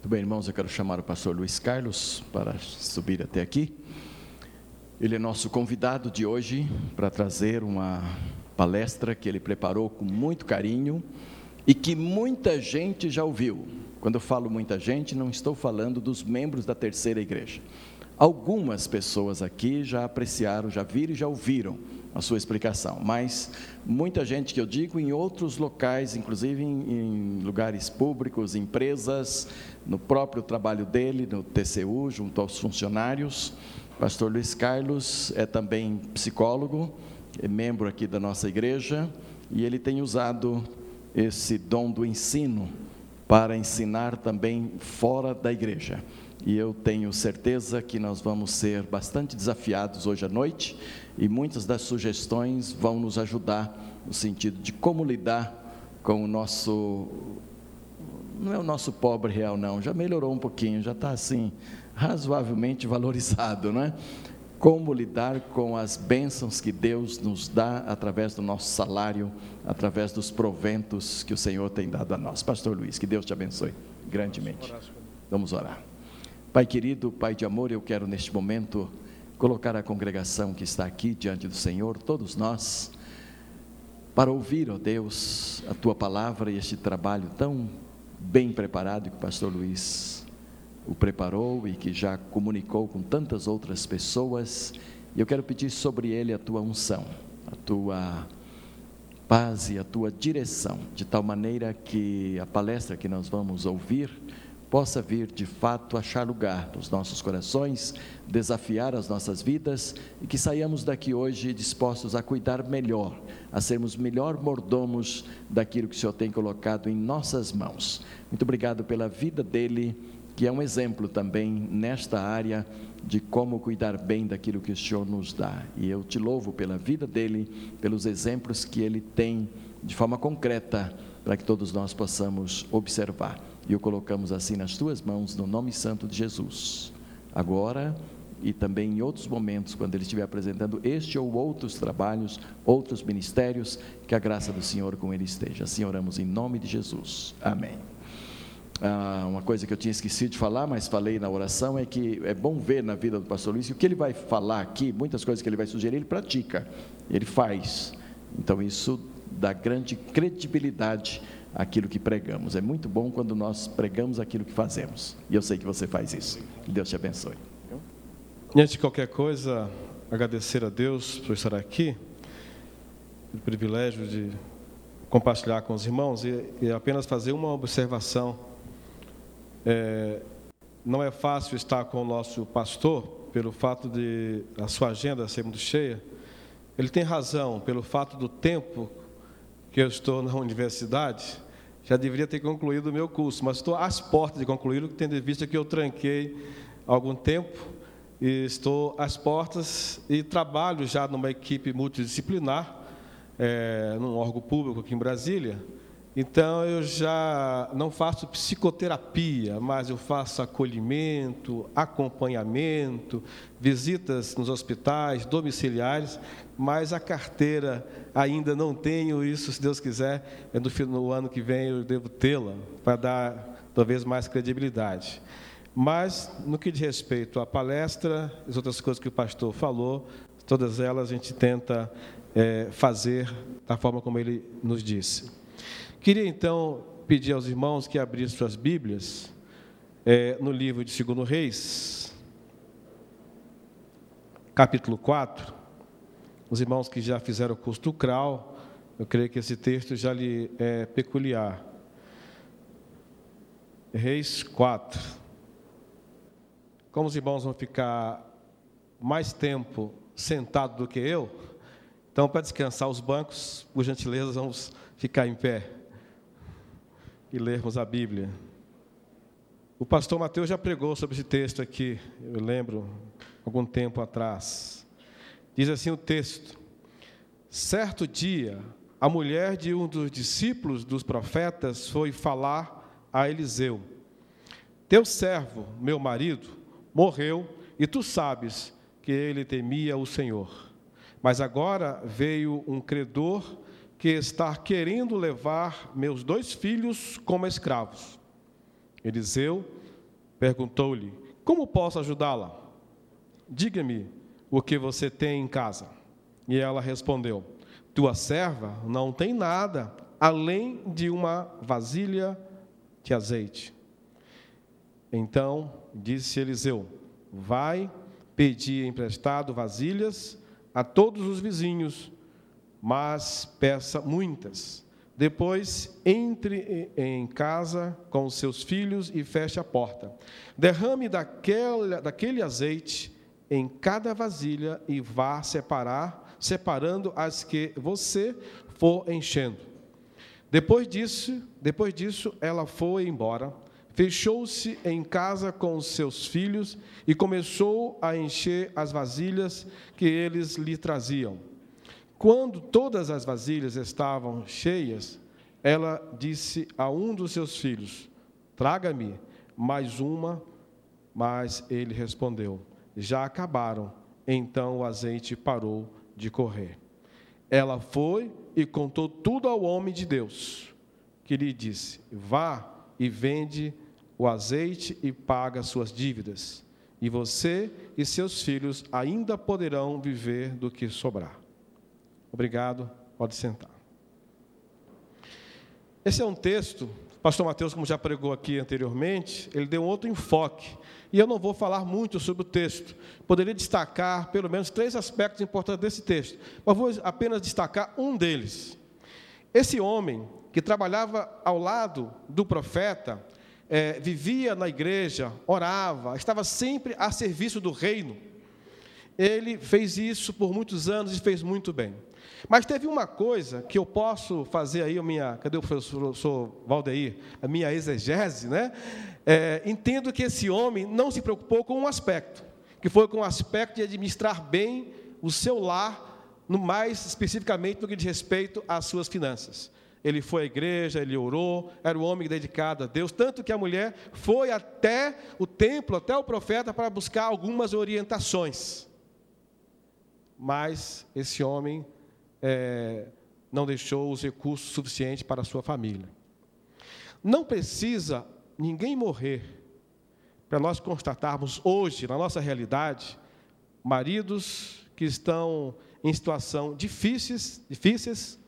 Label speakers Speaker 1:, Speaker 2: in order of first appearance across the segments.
Speaker 1: Muito bem, irmãos, eu quero chamar o pastor Luiz Carlos para subir até aqui. Ele é nosso convidado de hoje para trazer uma palestra que ele preparou com muito carinho e que muita gente já ouviu. Quando eu falo muita gente, não estou falando dos membros da terceira igreja. Algumas pessoas aqui já apreciaram, já viram e já ouviram a sua explicação, mas muita gente que eu digo em outros locais, inclusive em, em, lugares públicos, empresas, no próprio trabalho dele, no TCU, junto aos funcionários. Pastor Luiz Carlos é também psicólogo, é membro aqui da nossa igreja e ele tem usado esse dom do ensino para ensinar também fora da igreja e eu tenho certeza que nós vamos ser bastante desafiados hoje à noite e muitas das sugestões vão nos ajudar no sentido de como lidar com o nosso não é o nosso pobre real não, já melhorou um pouquinho, já está assim razoavelmente valorizado, não é? Como lidar com as bênçãos que Deus nos dá através do nosso salário, através dos proventos que o Senhor tem dado a nós. Pastor Luiz, que Deus te abençoe grandemente. Vamos orar. Pai querido, Pai de amor, eu quero neste momento colocar a congregação que está aqui diante do Senhor, todos nós, para ouvir, ó Deus, a tua palavra e este trabalho tão bem preparado que o pastor Luiz o preparou e que já comunicou com tantas outras pessoas. E eu quero pedir sobre ele a tua unção, a tua paz e a tua direção, de tal maneira que a palestra que nós vamos ouvir possa vir de fato achar lugar nos nossos corações, desafiar as nossas vidas e que saiamos daqui hoje dispostos a cuidar melhor, a sermos melhor mordomos daquilo que o Senhor tem colocado em nossas mãos. Muito obrigado pela vida dele, que é um exemplo também nesta área de como cuidar bem daquilo que o Senhor nos dá. E eu te louvo pela vida dele, pelos exemplos que ele tem de forma concreta para que todos nós possamos observar e o colocamos assim nas tuas mãos, no nome santo de Jesus. Agora e também em outros momentos, quando ele estiver apresentando este ou outros trabalhos, outros ministérios, que a graça do Senhor com ele esteja. Assim oramos em nome de Jesus. Amém. Ah, uma coisa que eu tinha esquecido de falar, mas falei na oração, é que é bom ver na vida do pastor Luiz que o que ele vai falar aqui, muitas coisas que ele vai sugerir, ele pratica, ele faz. Então isso dá grande credibilidade aquilo que pregamos. É muito bom quando nós pregamos aquilo que fazemos. E eu sei que você faz isso. Que Deus te abençoe.
Speaker 2: Antes de qualquer coisa, agradecer a Deus por estar aqui, o privilégio de compartilhar com os irmãos e, e apenas fazer uma observação. É, não é fácil estar com o nosso pastor pelo fato de a sua agenda ser muito cheia. Ele tem razão pelo fato do tempo que eu estou na universidade, já deveria ter concluído o meu curso, mas estou às portas de concluí-lo, tendo em vista que eu tranquei algum tempo, e estou às portas e trabalho já numa equipe multidisciplinar, é, num órgão público aqui em Brasília, então eu já não faço psicoterapia, mas eu faço acolhimento, acompanhamento, visitas nos hospitais, domiciliares, mas a carteira ainda não tenho isso, se Deus quiser, é no, no ano que vem eu devo tê-la para dar talvez mais credibilidade. Mas no que diz respeito à palestra, as outras coisas que o pastor falou, todas elas a gente tenta é, fazer da forma como ele nos disse. Queria então pedir aos irmãos que abrissem suas Bíblias é, no livro de 2 Reis, capítulo 4. Os irmãos que já fizeram o curso do CRAL, eu creio que esse texto já lhe é peculiar. Reis 4. Como os irmãos vão ficar mais tempo sentados do que eu, então, para descansar os bancos, por gentileza, vamos ficar em pé e lermos a Bíblia. O pastor Mateus já pregou sobre esse texto aqui, eu lembro, algum tempo atrás. Diz assim o texto: Certo dia, a mulher de um dos discípulos dos profetas foi falar a Eliseu: Teu servo, meu marido, morreu e tu sabes que ele temia o Senhor. Mas agora veio um credor que está querendo levar meus dois filhos como escravos. Eliseu perguntou-lhe: Como posso ajudá-la? Diga-me o que você tem em casa. E ela respondeu: Tua serva não tem nada além de uma vasilha de azeite. Então disse Eliseu: Vai pedir emprestado vasilhas a todos os vizinhos, mas peça muitas. Depois entre em casa com seus filhos e feche a porta. Derrame daquele, daquele azeite em cada vasilha e vá separar, separando as que você for enchendo. Depois disso, depois disso ela foi embora, fechou-se em casa com seus filhos e começou a encher as vasilhas que eles lhe traziam. Quando todas as vasilhas estavam cheias, ela disse a um dos seus filhos: Traga-me mais uma. Mas ele respondeu: Já acabaram. Então o azeite parou de correr. Ela foi e contou tudo ao homem de Deus, que lhe disse: Vá e vende o azeite e paga suas dívidas, e você e seus filhos ainda poderão viver do que sobrar. Obrigado, pode sentar. Esse é um texto, o pastor Mateus, como já pregou aqui anteriormente, ele deu um outro enfoque. E eu não vou falar muito sobre o texto. Poderia destacar pelo menos três aspectos importantes desse texto, mas vou apenas destacar um deles. Esse homem que trabalhava ao lado do profeta, é, vivia na igreja, orava, estava sempre a serviço do reino. Ele fez isso por muitos anos e fez muito bem. Mas teve uma coisa que eu posso fazer aí, a minha, cadê o professor Valdeir? A minha exegese, né? É, entendo que esse homem não se preocupou com um aspecto, que foi com o aspecto de administrar bem o seu lar, no mais especificamente no que diz respeito às suas finanças. Ele foi à igreja, ele orou, era um homem dedicado a Deus, tanto que a mulher foi até o templo, até o profeta, para buscar algumas orientações. Mas esse homem é, não deixou os recursos suficientes para a sua família. Não precisa ninguém morrer para nós constatarmos hoje, na nossa realidade, maridos que estão em situação difíceis, difíceis,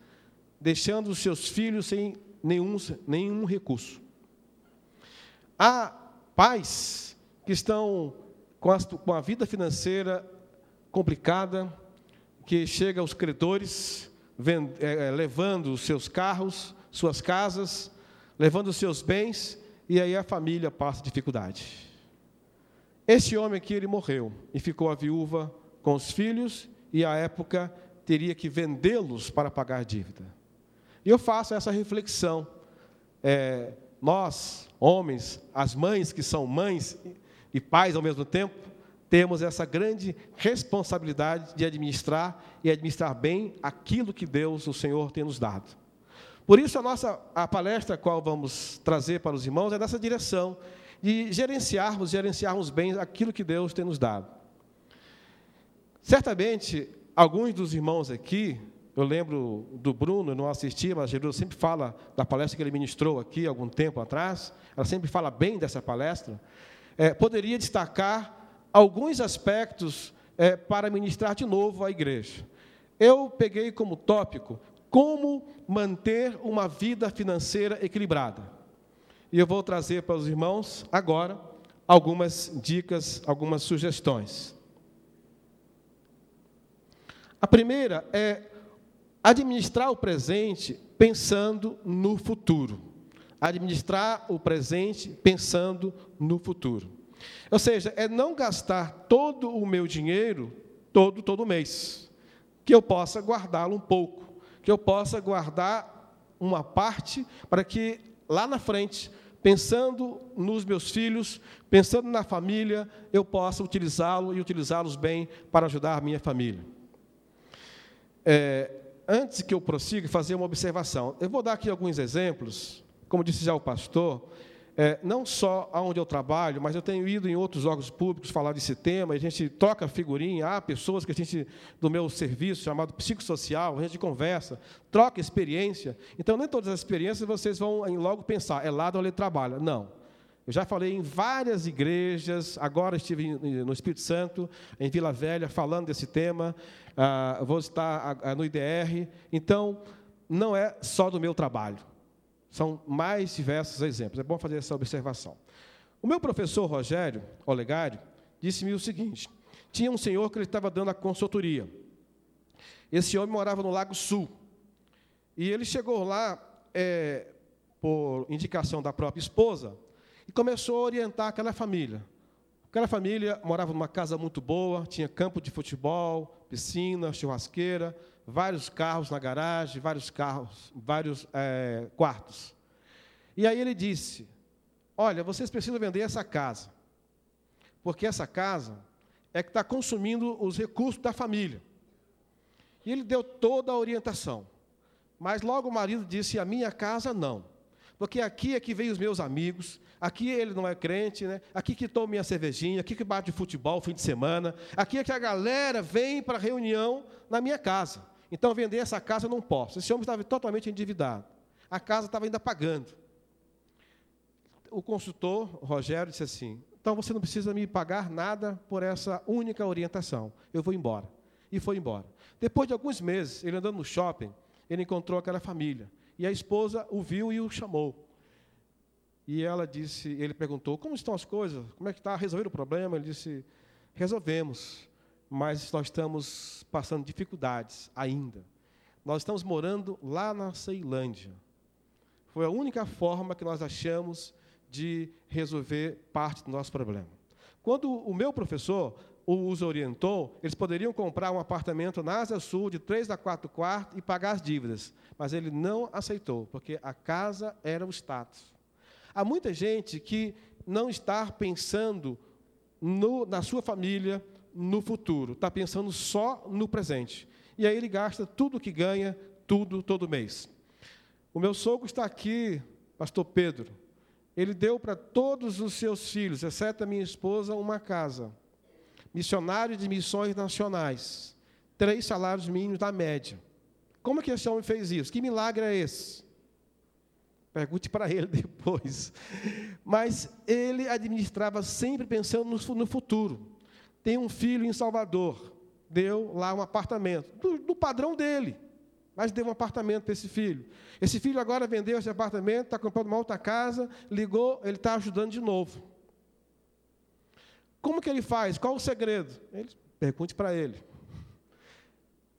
Speaker 2: deixando os seus filhos sem nenhum, nenhum recurso. Há pais que estão com a, com a vida financeira complicada, que chega aos credores, é, é, levando os seus carros, suas casas, levando os seus bens, e aí a família passa dificuldade. Esse homem aqui, ele morreu e ficou a viúva com os filhos, e à época teria que vendê-los para pagar a dívida. E eu faço essa reflexão. É, nós, homens, as mães que são mães e pais ao mesmo tempo, temos essa grande responsabilidade de administrar e administrar bem aquilo que Deus, o Senhor, tem nos dado. Por isso, a nossa a palestra a qual vamos trazer para os irmãos é nessa direção, de gerenciarmos, gerenciarmos bem aquilo que Deus tem nos dado. Certamente, alguns dos irmãos aqui, eu lembro do Bruno, não assisti, mas Jesus sempre fala da palestra que ele ministrou aqui algum tempo atrás, ela sempre fala bem dessa palestra, é, poderia destacar alguns aspectos é, para ministrar de novo à igreja. Eu peguei como tópico como manter uma vida financeira equilibrada. E eu vou trazer para os irmãos agora algumas dicas, algumas sugestões. A primeira é administrar o presente pensando no futuro. Administrar o presente pensando no futuro. Ou seja, é não gastar todo o meu dinheiro todo todo mês, que eu possa guardá-lo um pouco, que eu possa guardar uma parte para que lá na frente, pensando nos meus filhos, pensando na família, eu possa utilizá-lo e utilizá-los bem para ajudar a minha família. É, antes que eu prossiga, fazer uma observação. Eu vou dar aqui alguns exemplos, como disse já o pastor, é, não só onde eu trabalho, mas eu tenho ido em outros órgãos públicos falar desse tema, a gente troca figurinha, há pessoas que a gente, do meu serviço, chamado psicossocial, a gente conversa, troca experiência. Então, nem todas as experiências vocês vão logo pensar, é lá onde ele trabalha. Não. Eu já falei em várias igrejas, agora estive no Espírito Santo, em Vila Velha, falando desse tema, ah, vou estar no IDR. Então, não é só do meu trabalho, são mais diversos exemplos. É bom fazer essa observação. O meu professor Rogério Olegário disse-me o seguinte: tinha um senhor que ele estava dando a consultoria. Esse homem morava no Lago Sul. E ele chegou lá, é, por indicação da própria esposa, e começou a orientar aquela família. Aquela família morava numa casa muito boa, tinha campo de futebol, piscina, churrasqueira, vários carros na garagem, vários carros, vários é, quartos. E aí ele disse: Olha, vocês precisam vender essa casa, porque essa casa é que está consumindo os recursos da família. E ele deu toda a orientação. Mas logo o marido disse: A minha casa não. Porque aqui é que vem os meus amigos, aqui ele não é crente, né? aqui que toma minha cervejinha, aqui que bate futebol fim de semana, aqui é que a galera vem para reunião na minha casa. Então, vender essa casa eu não posso. Esse homem estava totalmente endividado. A casa estava ainda pagando. O consultor, Rogério, disse assim: então você não precisa me pagar nada por essa única orientação. Eu vou embora. E foi embora. Depois de alguns meses, ele andando no shopping, ele encontrou aquela família. E a esposa o viu e o chamou. E ela disse, ele perguntou: "Como estão as coisas? Como é que está? Resolveram o problema?" Ele disse: "Resolvemos, mas nós estamos passando dificuldades ainda. Nós estamos morando lá na Ceilândia. Foi a única forma que nós achamos de resolver parte do nosso problema. Quando o meu professor os orientou, eles poderiam comprar um apartamento na Asa Sul de 3 a 4 quartos e pagar as dívidas, mas ele não aceitou, porque a casa era o status. Há muita gente que não está pensando no, na sua família, no futuro, está pensando só no presente. E aí ele gasta tudo que ganha, tudo, todo mês. O meu sogro está aqui, pastor Pedro. Ele deu para todos os seus filhos, exceto a minha esposa, uma casa missionário de missões nacionais, três salários mínimos da média. Como é que esse homem fez isso? Que milagre é esse? Pergunte para ele depois. Mas ele administrava sempre pensando no, futuro. Tem um filho em Salvador, deu lá um apartamento, do, do padrão dele, mas deu um apartamento para esse filho. Esse filho agora vendeu esse apartamento, está comprando uma outra casa, ligou, ele está ajudando de novo. Como que ele faz? Qual o segredo? Ele, pergunte para ele.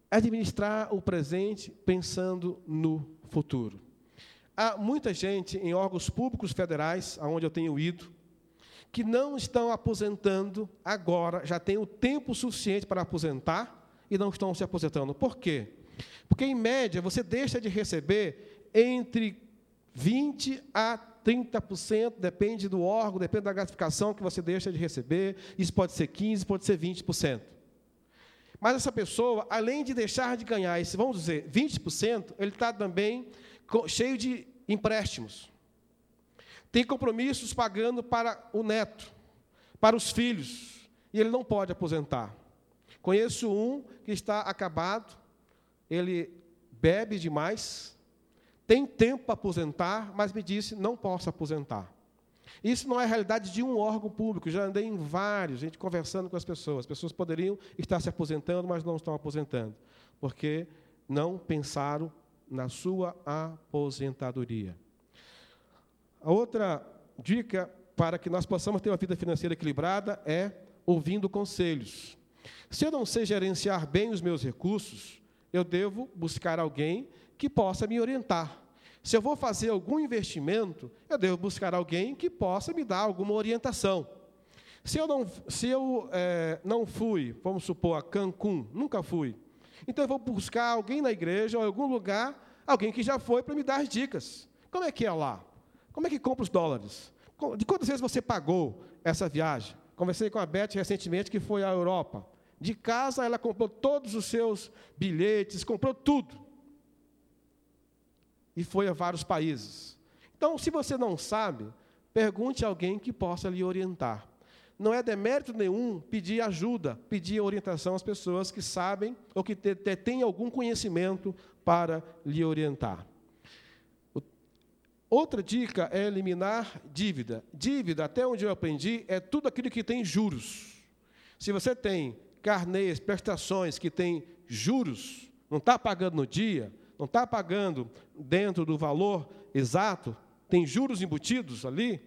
Speaker 2: Administrar o presente pensando no futuro. Há muita gente em órgãos públicos federais, aonde eu tenho ido, que não estão aposentando agora, já têm o tempo suficiente para aposentar e não estão se aposentando. Por quê? Porque, em média, você deixa de receber entre 20 a 30%, depende do órgão, depende da gratificação que você deixa de receber. Isso pode ser 15%, pode ser 20%. Mas essa pessoa, além de deixar de ganhar esse, vamos dizer, 20%, ele está também cheio de empréstimos. Tem compromissos pagando para o neto, para os filhos, e ele não pode aposentar. Conheço um que está acabado, ele bebe demais, tem tempo para aposentar, mas me disse, não posso aposentar. Isso não é a realidade de um órgão público, já andei em vários, gente conversando com as pessoas. As pessoas poderiam estar se aposentando, mas não estão aposentando, porque não pensaram na sua aposentadoria. A outra dica para que nós possamos ter uma vida financeira equilibrada é ouvindo conselhos. Se eu não sei gerenciar bem os meus recursos, eu devo buscar alguém que possa me orientar. Se eu vou fazer algum investimento, eu devo buscar alguém que possa me dar alguma orientação. Se eu não, se eu, é, não fui, vamos supor, a Cancún, nunca fui, então eu vou buscar alguém na igreja ou em algum lugar, alguém que já foi para me dar as dicas. Como é que é lá? Como é que compra os dólares? De quantas vezes você pagou essa viagem? Conversei com a Beth recentemente que foi à Europa. De casa ela comprou todos os seus bilhetes, comprou tudo e foi a vários países. Então, se você não sabe, pergunte a alguém que possa lhe orientar. Não é demérito nenhum pedir ajuda, pedir orientação às pessoas que sabem ou que têm algum conhecimento para lhe orientar. Outra dica é eliminar dívida. Dívida, até onde eu aprendi, é tudo aquilo que tem juros. Se você tem carnês, prestações que têm juros, não está pagando no dia, não está pagando dentro do valor exato, tem juros embutidos ali,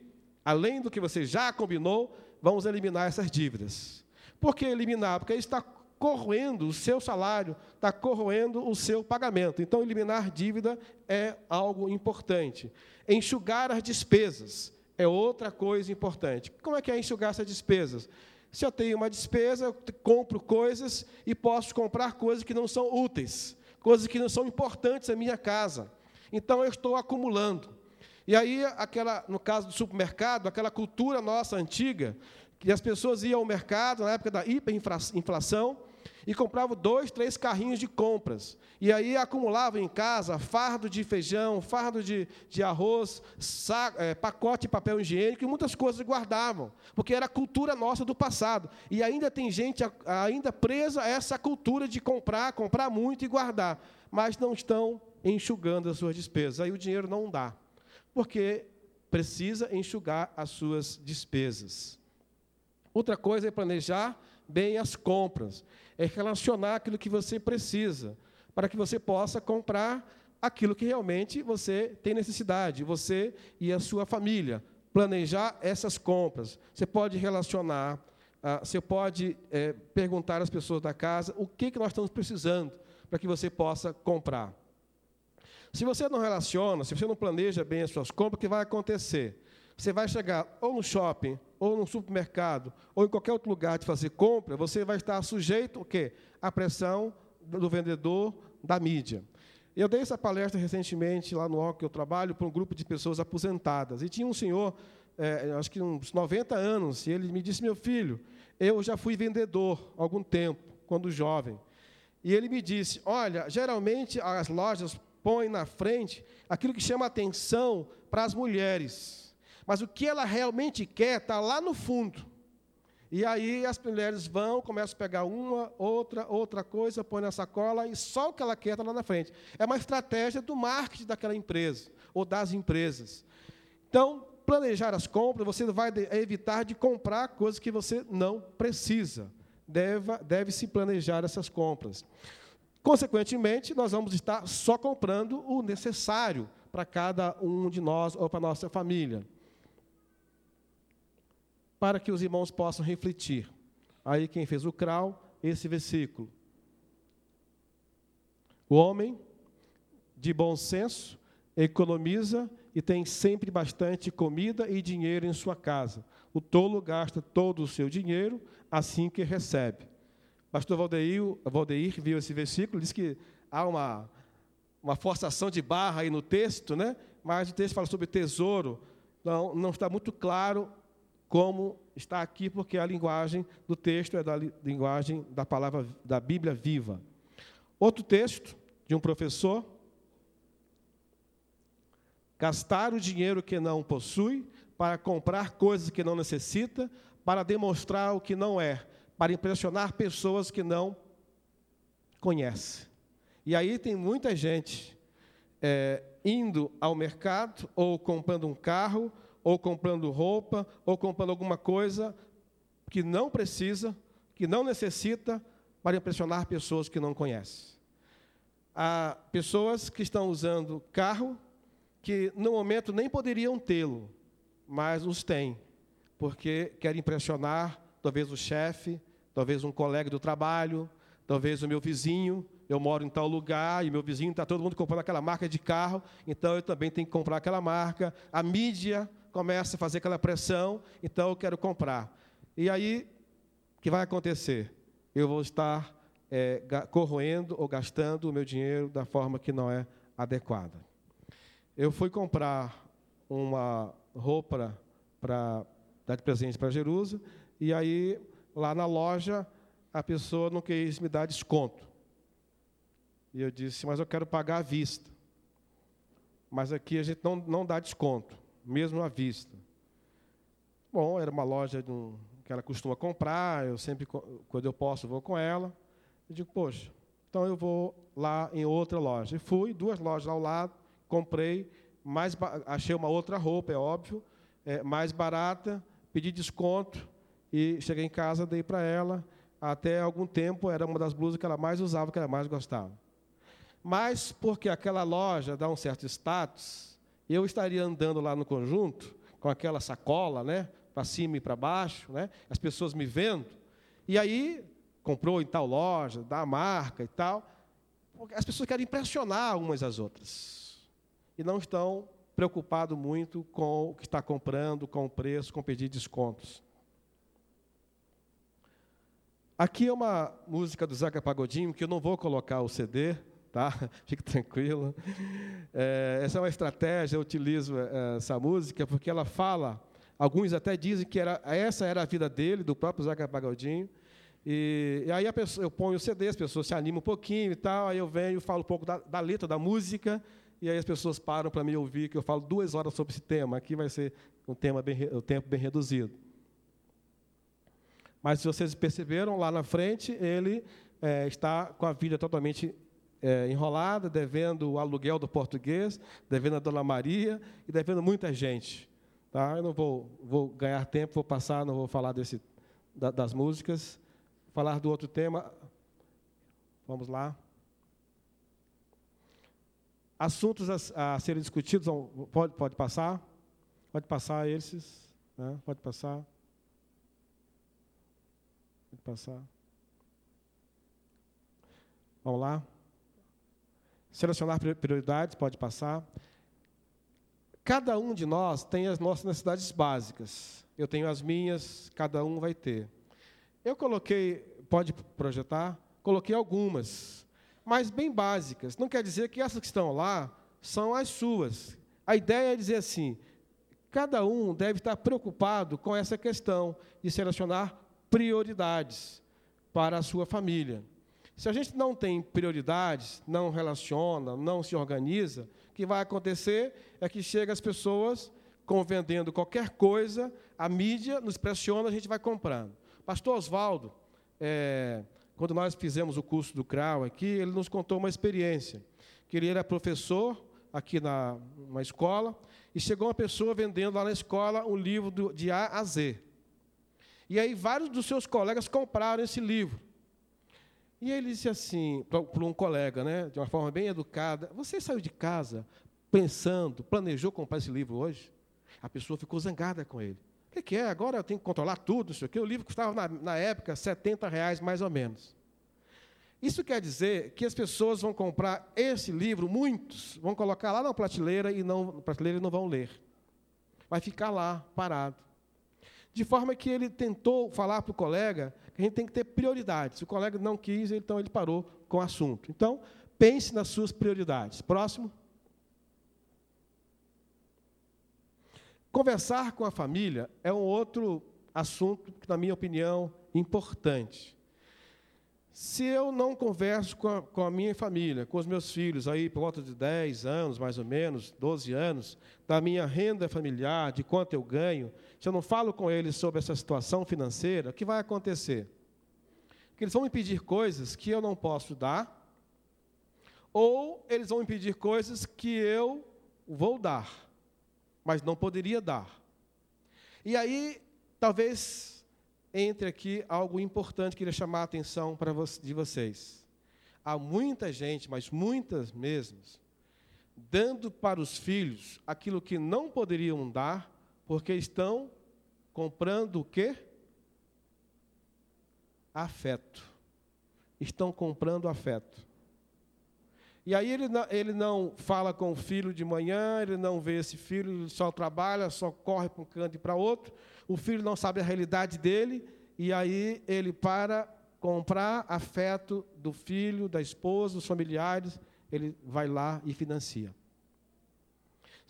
Speaker 2: além do que você já combinou, vamos eliminar essas dívidas. Por que eliminar? Porque está corroendo o seu salário, está corroendo o seu pagamento. Então, eliminar dívida é algo importante. Enxugar as despesas é outra coisa importante. Como é que é enxugar essas despesas? Se eu tenho uma despesa, compro coisas e posso comprar coisas que não são úteis, coisas que não são importantes à minha casa. Então, eu estou acumulando. E aí, aquela, no caso do supermercado, aquela cultura nossa antiga, que as pessoas iam ao mercado na época da hiperinflação e compravam dois, três carrinhos de compras. E aí acumulavam em casa fardo de feijão, fardo de, de arroz, saco, é, pacote de papel higiênico e muitas coisas guardavam, porque era a cultura nossa do passado. E ainda tem gente ainda presa a essa cultura de comprar, comprar muito e guardar, mas não estão enxugando as suas despesas. Aí o dinheiro não dá, porque precisa enxugar as suas despesas. Outra coisa é planejar bem as compras, é relacionar aquilo que você precisa, para que você possa comprar aquilo que realmente você tem necessidade, você e a sua família. Planejar essas compras. Você pode relacionar, ah, você pode é, perguntar às pessoas da casa o que, que nós estamos precisando para que você possa comprar. Se você não relaciona, se você não planeja bem as suas compras, o que vai acontecer? Você vai chegar ou no shopping, ou no supermercado, ou em qualquer outro lugar de fazer compra, você vai estar sujeito o quê? à pressão do vendedor da mídia. Eu dei essa palestra recentemente lá no órgão que eu trabalho para um grupo de pessoas aposentadas. E tinha um senhor, é, acho que uns 90 anos, e ele me disse: Meu filho, eu já fui vendedor há algum tempo, quando jovem. E ele me disse: Olha, geralmente as lojas põem na frente aquilo que chama atenção para as mulheres. Mas o que ela realmente quer está lá no fundo. E aí as mulheres vão, começam a pegar uma, outra, outra coisa, põe na sacola e só o que ela quer está lá na frente. É uma estratégia do marketing daquela empresa ou das empresas. Então, planejar as compras, você vai evitar de comprar coisas que você não precisa. Deve, deve se planejar essas compras. Consequentemente, nós vamos estar só comprando o necessário para cada um de nós ou para a nossa família para que os irmãos possam refletir. Aí quem fez o crawl, esse versículo. O homem de bom senso economiza e tem sempre bastante comida e dinheiro em sua casa. O tolo gasta todo o seu dinheiro assim que recebe. Pastor Valdeir, Valdeir viu esse versículo, diz que há uma, uma forçação de barra aí no texto, né? mas o texto fala sobre tesouro. Não, não está muito claro como está aqui, porque a linguagem do texto é da linguagem da palavra da Bíblia viva. Outro texto de um professor: gastar o dinheiro que não possui para comprar coisas que não necessita, para demonstrar o que não é, para impressionar pessoas que não conhece. E aí tem muita gente é, indo ao mercado ou comprando um carro ou comprando roupa, ou comprando alguma coisa que não precisa, que não necessita, para impressionar pessoas que não conhece. Há pessoas que estão usando carro que no momento nem poderiam tê-lo, mas os têm, porque querem impressionar talvez o chefe, talvez um colega do trabalho, talvez o meu vizinho. Eu moro em tal lugar e meu vizinho está todo mundo comprando aquela marca de carro, então eu também tenho que comprar aquela marca. A mídia começa a fazer aquela pressão, então eu quero comprar. E aí, o que vai acontecer? Eu vou estar é, corroendo ou gastando o meu dinheiro da forma que não é adequada. Eu fui comprar uma roupa para dar de presente para Jerusa, e aí, lá na loja, a pessoa não quis me dar desconto. E eu disse, mas eu quero pagar à vista. Mas aqui a gente não, não dá desconto mesmo à vista. Bom, era uma loja um, que ela costuma comprar, eu sempre, quando eu posso, vou com ela. Eu digo, poxa, então eu vou lá em outra loja. E fui, duas lojas ao lado, comprei, mais, achei uma outra roupa, é óbvio, é, mais barata, pedi desconto e cheguei em casa, dei para ela. Até algum tempo era uma das blusas que ela mais usava, que ela mais gostava. Mas porque aquela loja dá um certo status, eu estaria andando lá no conjunto com aquela sacola, né, para cima e para baixo, né, as pessoas me vendo, e aí comprou em tal loja, da marca e tal, as pessoas querem impressionar umas às outras e não estão preocupados muito com o que está comprando, com o preço, com pedir descontos. Aqui é uma música do Zeca Pagodinho, que eu não vou colocar o CD, tá? Fique tranquilo. É, essa é uma estratégia, eu utilizo é, essa música porque ela fala, alguns até dizem que era, essa era a vida dele, do próprio Zeca Pagodinho, e, e aí pessoa, eu ponho o CD, as pessoas se animam um pouquinho e tal, aí eu venho e falo um pouco da, da letra, da música, e aí as pessoas param para me ouvir, que eu falo duas horas sobre esse tema. Aqui vai ser um tema bem, um tempo bem reduzido. Mas se vocês perceberam, lá na frente, ele é, está com a vida totalmente é, enrolada, devendo o aluguel do português, devendo a Dona Maria e devendo muita gente. Tá? Eu não vou, vou ganhar tempo, vou passar, não vou falar desse, da, das músicas falar do outro tema. Vamos lá. Assuntos a, a serem discutidos, pode, pode passar? Pode passar esses? Né? Pode passar? Pode passar. Vamos lá. Selecionar prioridades, pode passar. Cada um de nós tem as nossas necessidades básicas. Eu tenho as minhas, cada um vai ter. Eu coloquei, pode projetar, coloquei algumas, mas bem básicas. Não quer dizer que essas que estão lá são as suas. A ideia é dizer assim: cada um deve estar preocupado com essa questão de selecionar prioridades para a sua família. Se a gente não tem prioridades, não relaciona, não se organiza, o que vai acontecer é que chega as pessoas com vendendo qualquer coisa, a mídia nos pressiona, a gente vai comprando. Pastor Oswaldo, é, quando nós fizemos o curso do CRAU aqui, ele nos contou uma experiência, que ele era professor aqui na uma escola, e chegou uma pessoa vendendo lá na escola um livro do, de A a Z. E aí vários dos seus colegas compraram esse livro. E ele disse assim, para um colega, né, de uma forma bem educada, você saiu de casa pensando, planejou comprar esse livro hoje? A pessoa ficou zangada com ele que, que é? Agora eu tenho que controlar tudo, não sei o quê. O livro custava, na, na época, 70 reais mais ou menos. Isso quer dizer que as pessoas vão comprar esse livro, muitos, vão colocar lá na prateleira e não, prateleira e não vão ler. Vai ficar lá, parado. De forma que ele tentou falar para o colega a gente tem que ter prioridades. Se o colega não quis, então ele parou com o assunto. Então, pense nas suas prioridades. Próximo. Conversar com a família é um outro assunto que, na minha opinião, importante. Se eu não converso com a, com a, minha família, com os meus filhos, aí por volta de 10 anos, mais ou menos, 12 anos, da minha renda familiar, de quanto eu ganho, se eu não falo com eles sobre essa situação financeira, o que vai acontecer? Que eles vão me pedir coisas que eu não posso dar, ou eles vão me pedir coisas que eu vou dar mas não poderia dar. E aí, talvez entre aqui algo importante que queria chamar a atenção para de vocês. Há muita gente, mas muitas mesmas, dando para os filhos aquilo que não poderiam dar, porque estão comprando o quê? Afeto. Estão comprando afeto. E aí ele não, ele não fala com o filho de manhã, ele não vê esse filho, ele só trabalha, só corre para um canto e para outro. O filho não sabe a realidade dele, e aí ele para comprar afeto do filho, da esposa, dos familiares, ele vai lá e financia.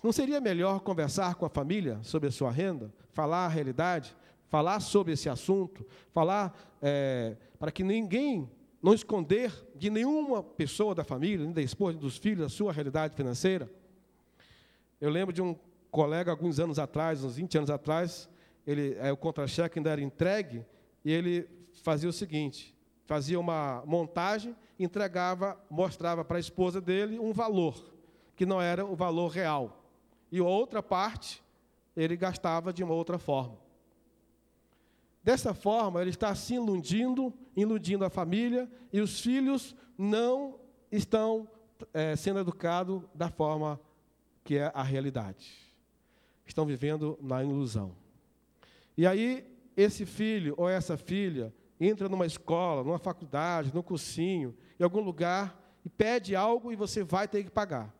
Speaker 2: Não seria melhor conversar com a família sobre a sua renda, falar a realidade, falar sobre esse assunto, falar é, para que ninguém não esconder de nenhuma pessoa da família, nem da esposa, dos filhos, a sua realidade financeira. Eu lembro de um colega, alguns anos atrás, uns 20 anos atrás, ele, é, o contra-cheque ainda era entregue, e ele fazia o seguinte: fazia uma montagem, entregava, mostrava para a esposa dele um valor, que não era o valor real. E outra parte ele gastava de uma outra forma. Dessa forma, ele está se iludindo, iludindo a família, e os filhos não estão é, sendo educados da forma que é a realidade. Estão vivendo na ilusão. E aí, esse filho ou essa filha entra numa escola, numa faculdade, num cursinho, em algum lugar, e pede algo e você vai ter que pagar.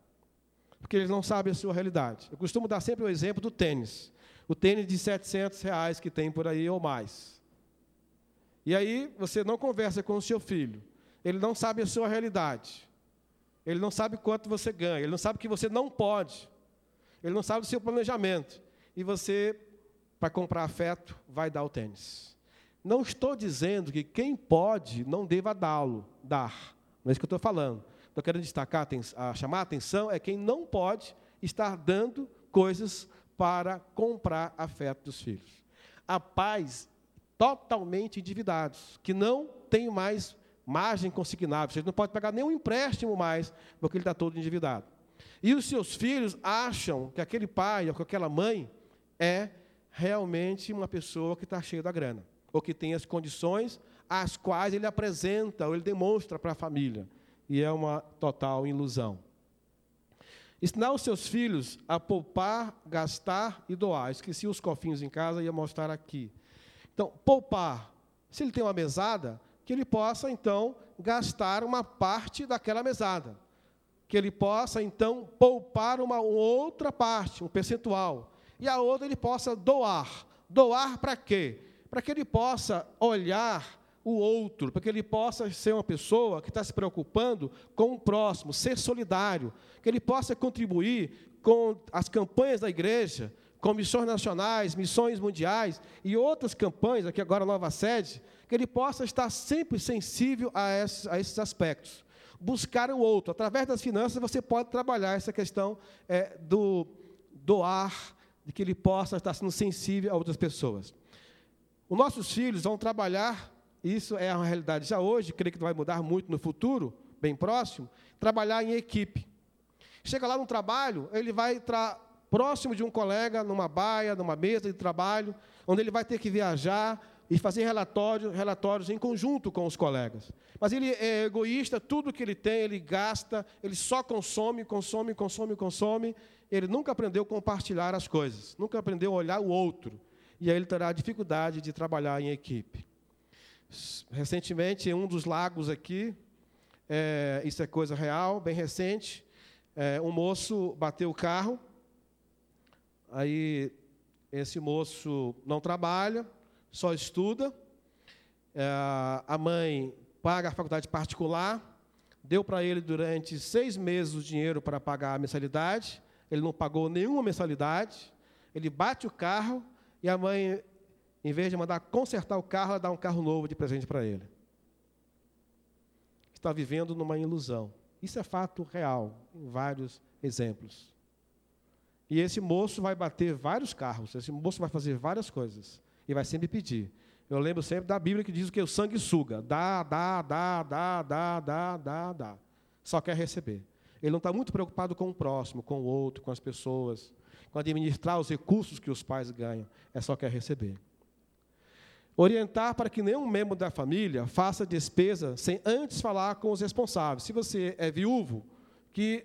Speaker 2: Porque eles não sabem a sua realidade. Eu costumo dar sempre o exemplo do tênis o tênis de 700 reais que tem por aí ou mais. E aí você não conversa com o seu filho, ele não sabe a sua realidade, ele não sabe quanto você ganha, ele não sabe que você não pode, ele não sabe o seu planejamento, e você, para comprar afeto, vai dar o tênis. Não estou dizendo que quem pode não deva dá-lo, dar, não é isso que eu estou falando. Estou querendo destacar, chamar a atenção é quem não pode estar dando coisas para comprar afeto dos filhos. Há pais totalmente endividados, que não têm mais margem consignável, você não pode pagar nenhum empréstimo mais, porque ele está todo endividado. E os seus filhos acham que aquele pai ou que aquela mãe é realmente uma pessoa que está cheia da grana, ou que tem as condições às quais ele apresenta ou ele demonstra para a família. E é uma total ilusão. Ensinar os seus filhos a poupar, gastar e doar. Esqueci os cofinhos em casa, ia mostrar aqui. Então, poupar. Se ele tem uma mesada, que ele possa, então, gastar uma parte daquela mesada. Que ele possa, então, poupar uma outra parte, um percentual. E a outra ele possa doar. Doar para quê? Para que ele possa olhar o outro, para que ele possa ser uma pessoa que está se preocupando com o próximo, ser solidário, que ele possa contribuir com as campanhas da igreja, com missões nacionais, missões mundiais e outras campanhas, aqui agora nova sede, que ele possa estar sempre sensível a esses, a esses aspectos. Buscar o outro. Através das finanças, você pode trabalhar essa questão é, do doar, de que ele possa estar sendo sensível a outras pessoas. Os nossos filhos vão trabalhar isso é uma realidade já hoje, creio que vai mudar muito no futuro, bem próximo, trabalhar em equipe. Chega lá no trabalho, ele vai estar próximo de um colega, numa baia, numa mesa de trabalho, onde ele vai ter que viajar e fazer relatórios, relatórios em conjunto com os colegas. Mas ele é egoísta, tudo que ele tem, ele gasta, ele só consome, consome, consome, consome. Ele nunca aprendeu a compartilhar as coisas, nunca aprendeu a olhar o outro. E aí ele terá dificuldade de trabalhar em equipe. Recentemente, em um dos lagos aqui, é, isso é coisa real, bem recente, é, um moço bateu o carro, aí esse moço não trabalha, só estuda, é, a mãe paga a faculdade particular, deu para ele durante seis meses o dinheiro para pagar a mensalidade, ele não pagou nenhuma mensalidade, ele bate o carro e a mãe em vez de mandar consertar o carro, ela dá um carro novo de presente para ele. Está vivendo numa ilusão. Isso é fato real, em vários exemplos. E esse moço vai bater vários carros, esse moço vai fazer várias coisas e vai sempre pedir. Eu lembro sempre da Bíblia que diz que o sangue suga, dá, dá, dá, dá, dá, dá, dá, dá. Só quer receber. Ele não está muito preocupado com o próximo, com o outro, com as pessoas, com administrar os recursos que os pais ganham. É só quer receber. Orientar para que nenhum membro da família faça despesa sem antes falar com os responsáveis. Se você é viúvo, que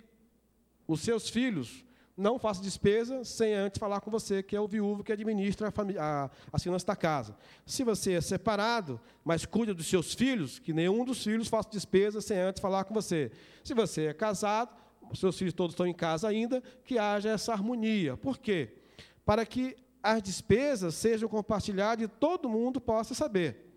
Speaker 2: os seus filhos não façam despesa sem antes falar com você, que é o viúvo que administra a, a, as finanças da casa. Se você é separado, mas cuida dos seus filhos, que nenhum dos filhos faça despesa sem antes falar com você. Se você é casado, os seus filhos todos estão em casa ainda, que haja essa harmonia. Por quê? Para que as despesas sejam compartilhadas e todo mundo possa saber.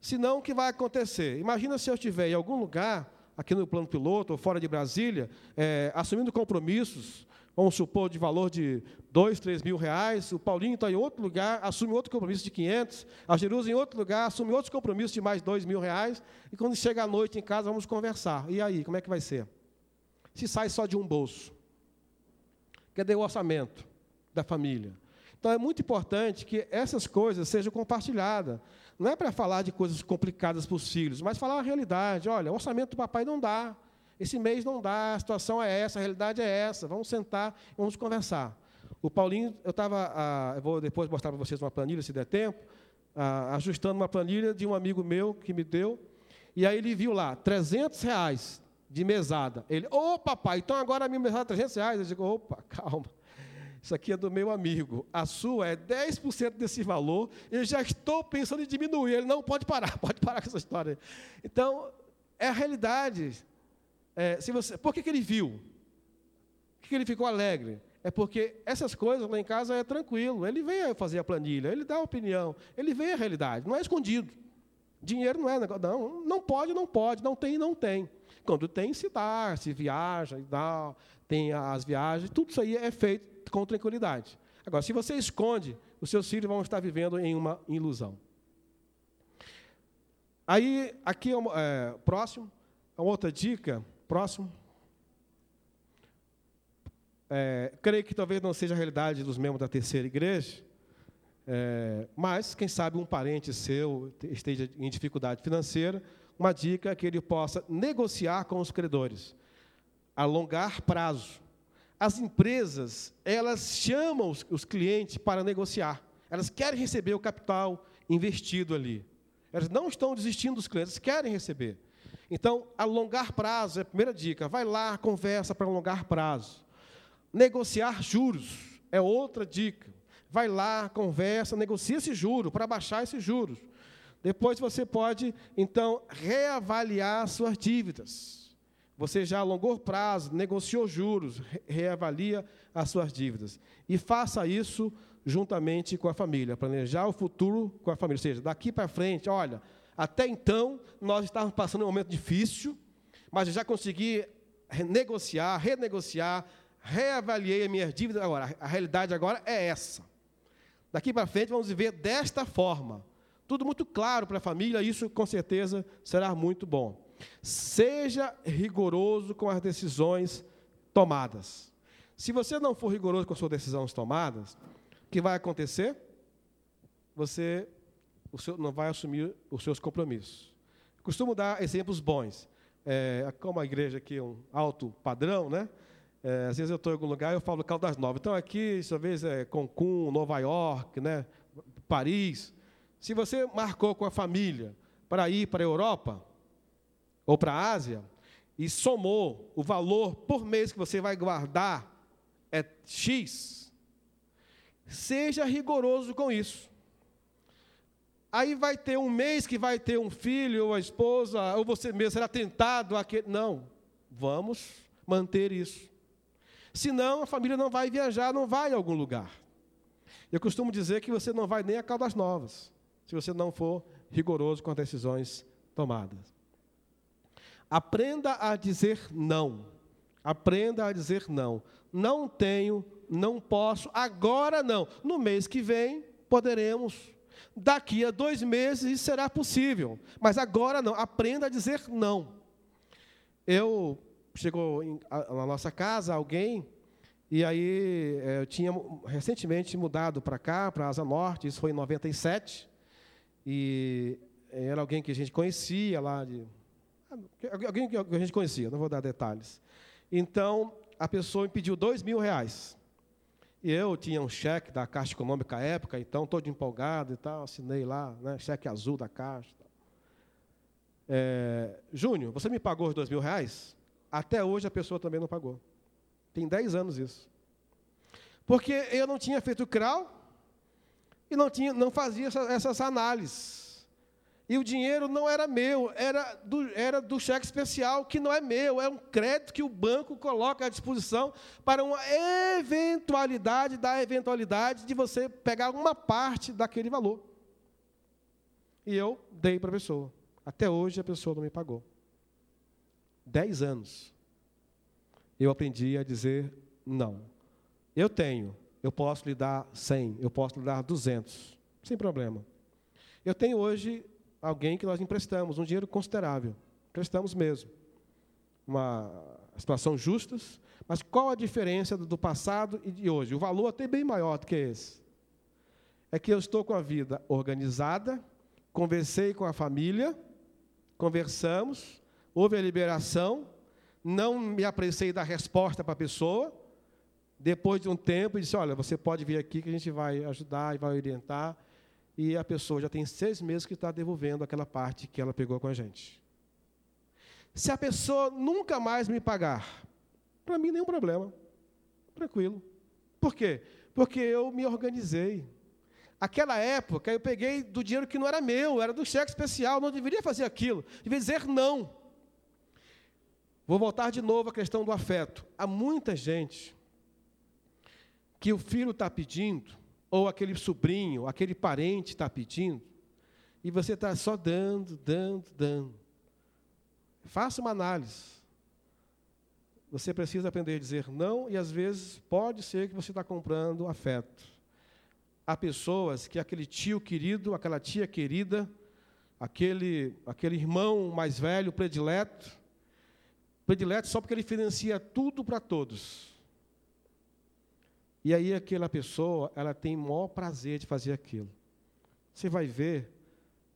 Speaker 2: Senão, o que vai acontecer? Imagina se eu estiver em algum lugar, aqui no plano piloto ou fora de Brasília, é, assumindo compromissos, vamos supor, de valor de dois, três mil reais, o Paulinho está em outro lugar, assume outro compromisso de 500, a Jerusa em outro lugar, assume outros compromissos de mais dois mil reais, e quando chega à noite em casa, vamos conversar. E aí, como é que vai ser? Se sai só de um bolso? Cadê o orçamento da família? Então é muito importante que essas coisas sejam compartilhadas. Não é para falar de coisas complicadas para os filhos, mas falar a realidade. Olha, o orçamento do papai não dá. esse mês não dá, a situação é essa, a realidade é essa, vamos sentar e vamos conversar. O Paulinho, eu estava, ah, eu vou depois mostrar para vocês uma planilha, se der tempo, ah, ajustando uma planilha de um amigo meu que me deu, e aí ele viu lá, 300 reais de mesada. Ele, ô papai, então agora a minha mesada é 300 reais. Eu digo, opa, calma. Isso aqui é do meu amigo. A sua é 10% desse valor. Eu já estou pensando em diminuir. Ele não pode parar, pode parar com essa história. Então, é a realidade. É, se você, por que, que ele viu? Por que, ele ficou alegre? É porque essas coisas lá em casa é tranquilo. Ele vem fazer a planilha, ele dá a opinião, ele vê a realidade, não é escondido. Dinheiro não é negócio, não, não pode, não pode, não tem, não tem. Quando tem, se dá, se viaja, dá, tem as viagens, tudo isso aí é feito com tranquilidade. Agora, se você esconde, os seus filhos vão estar vivendo em uma ilusão. Aí, aqui, é, próximo, uma outra dica, próximo. É, creio que talvez não seja a realidade dos membros da terceira igreja, é, mas, quem sabe, um parente seu esteja em dificuldade financeira, uma dica é que ele possa negociar com os credores, alongar prazo. As empresas, elas chamam os, os clientes para negociar. Elas querem receber o capital investido ali. Elas não estão desistindo dos clientes, querem receber. Então, alongar prazo é a primeira dica. Vai lá, conversa para alongar prazo. Negociar juros é outra dica. Vai lá, conversa, negocia esse juro para baixar esses juros. Depois você pode, então, reavaliar suas dívidas. Você já alongou prazo, negociou juros, reavalia as suas dívidas. E faça isso juntamente com a família, planejar o futuro com a família. Ou seja, daqui para frente, olha, até então nós estávamos passando um momento difícil, mas eu já consegui negociar, renegociar, reavaliei a minha dívida. Agora, a realidade agora é essa. Daqui para frente vamos viver desta forma tudo muito claro para a família, isso com certeza será muito bom. Seja rigoroso com as decisões tomadas. Se você não for rigoroso com as suas decisões tomadas, o que vai acontecer? Você seu, não vai assumir os seus compromissos. Costumo dar exemplos bons. É, como a igreja aqui é um alto padrão, né? É, às vezes eu estou em algum lugar e eu falo Caldas Novas. Então aqui, talvez é Cancún, Nova York, né? Paris. Se você marcou com a família para ir para a Europa ou para a Ásia e somou o valor por mês que você vai guardar é X, seja rigoroso com isso. Aí vai ter um mês que vai ter um filho ou a esposa, ou você mesmo será tentado a que não. Vamos manter isso. Senão a família não vai viajar, não vai a algum lugar. Eu costumo dizer que você não vai nem a Caldas Novas se você não for rigoroso com as decisões tomadas. Aprenda a dizer não. Aprenda a dizer não. Não tenho, não posso, agora não. No mês que vem, poderemos. Daqui a dois meses isso será possível. Mas agora não. Aprenda a dizer não. Eu chegou em, a, na nossa casa alguém e aí é, eu tinha recentemente mudado para cá, para a Asa Norte, isso foi em 97. E era alguém que a gente conhecia lá, de, alguém que a gente conhecia, não vou dar detalhes. Então, a pessoa me pediu dois mil reais. E eu tinha um cheque da Caixa Econômica à época, então, todo empolgado e tal, assinei lá, né, cheque azul da Caixa. É, Júnior, você me pagou os dois mil reais? Até hoje a pessoa também não pagou. Tem dez anos isso. Porque eu não tinha feito CRAU, e não, tinha, não fazia essa, essas análises. E o dinheiro não era meu, era do, era do cheque especial, que não é meu, é um crédito que o banco coloca à disposição para uma eventualidade da eventualidade de você pegar uma parte daquele valor. E eu dei para a pessoa. Até hoje a pessoa não me pagou. Dez anos. Eu aprendi a dizer não. Eu tenho, eu posso lhe dar 100, eu posso lhe dar 200, sem problema. Eu tenho hoje alguém que nós emprestamos um dinheiro considerável, emprestamos mesmo. Uma situação justa, mas qual a diferença do passado e de hoje? O valor até bem maior do que esse. É que eu estou com a vida organizada, conversei com a família, conversamos, houve a liberação, não me apressei dar resposta para a pessoa. Depois de um tempo, disse: Olha, você pode vir aqui que a gente vai ajudar e vai orientar. E a pessoa já tem seis meses que está devolvendo aquela parte que ela pegou com a gente. Se a pessoa nunca mais me pagar, para mim nenhum problema. Tranquilo. Por quê? Porque eu me organizei. Aquela época eu peguei do dinheiro que não era meu, era do cheque especial, não deveria fazer aquilo, deveria dizer não. Vou voltar de novo à questão do afeto. Há muita gente que o filho está pedindo, ou aquele sobrinho, aquele parente está pedindo, e você está só dando, dando, dando. Faça uma análise. Você precisa aprender a dizer não, e às vezes pode ser que você está comprando afeto. Há pessoas que aquele tio querido, aquela tia querida, aquele, aquele irmão mais velho, predileto, predileto só porque ele financia tudo para todos. E aí aquela pessoa, ela tem o maior prazer de fazer aquilo. Você vai ver,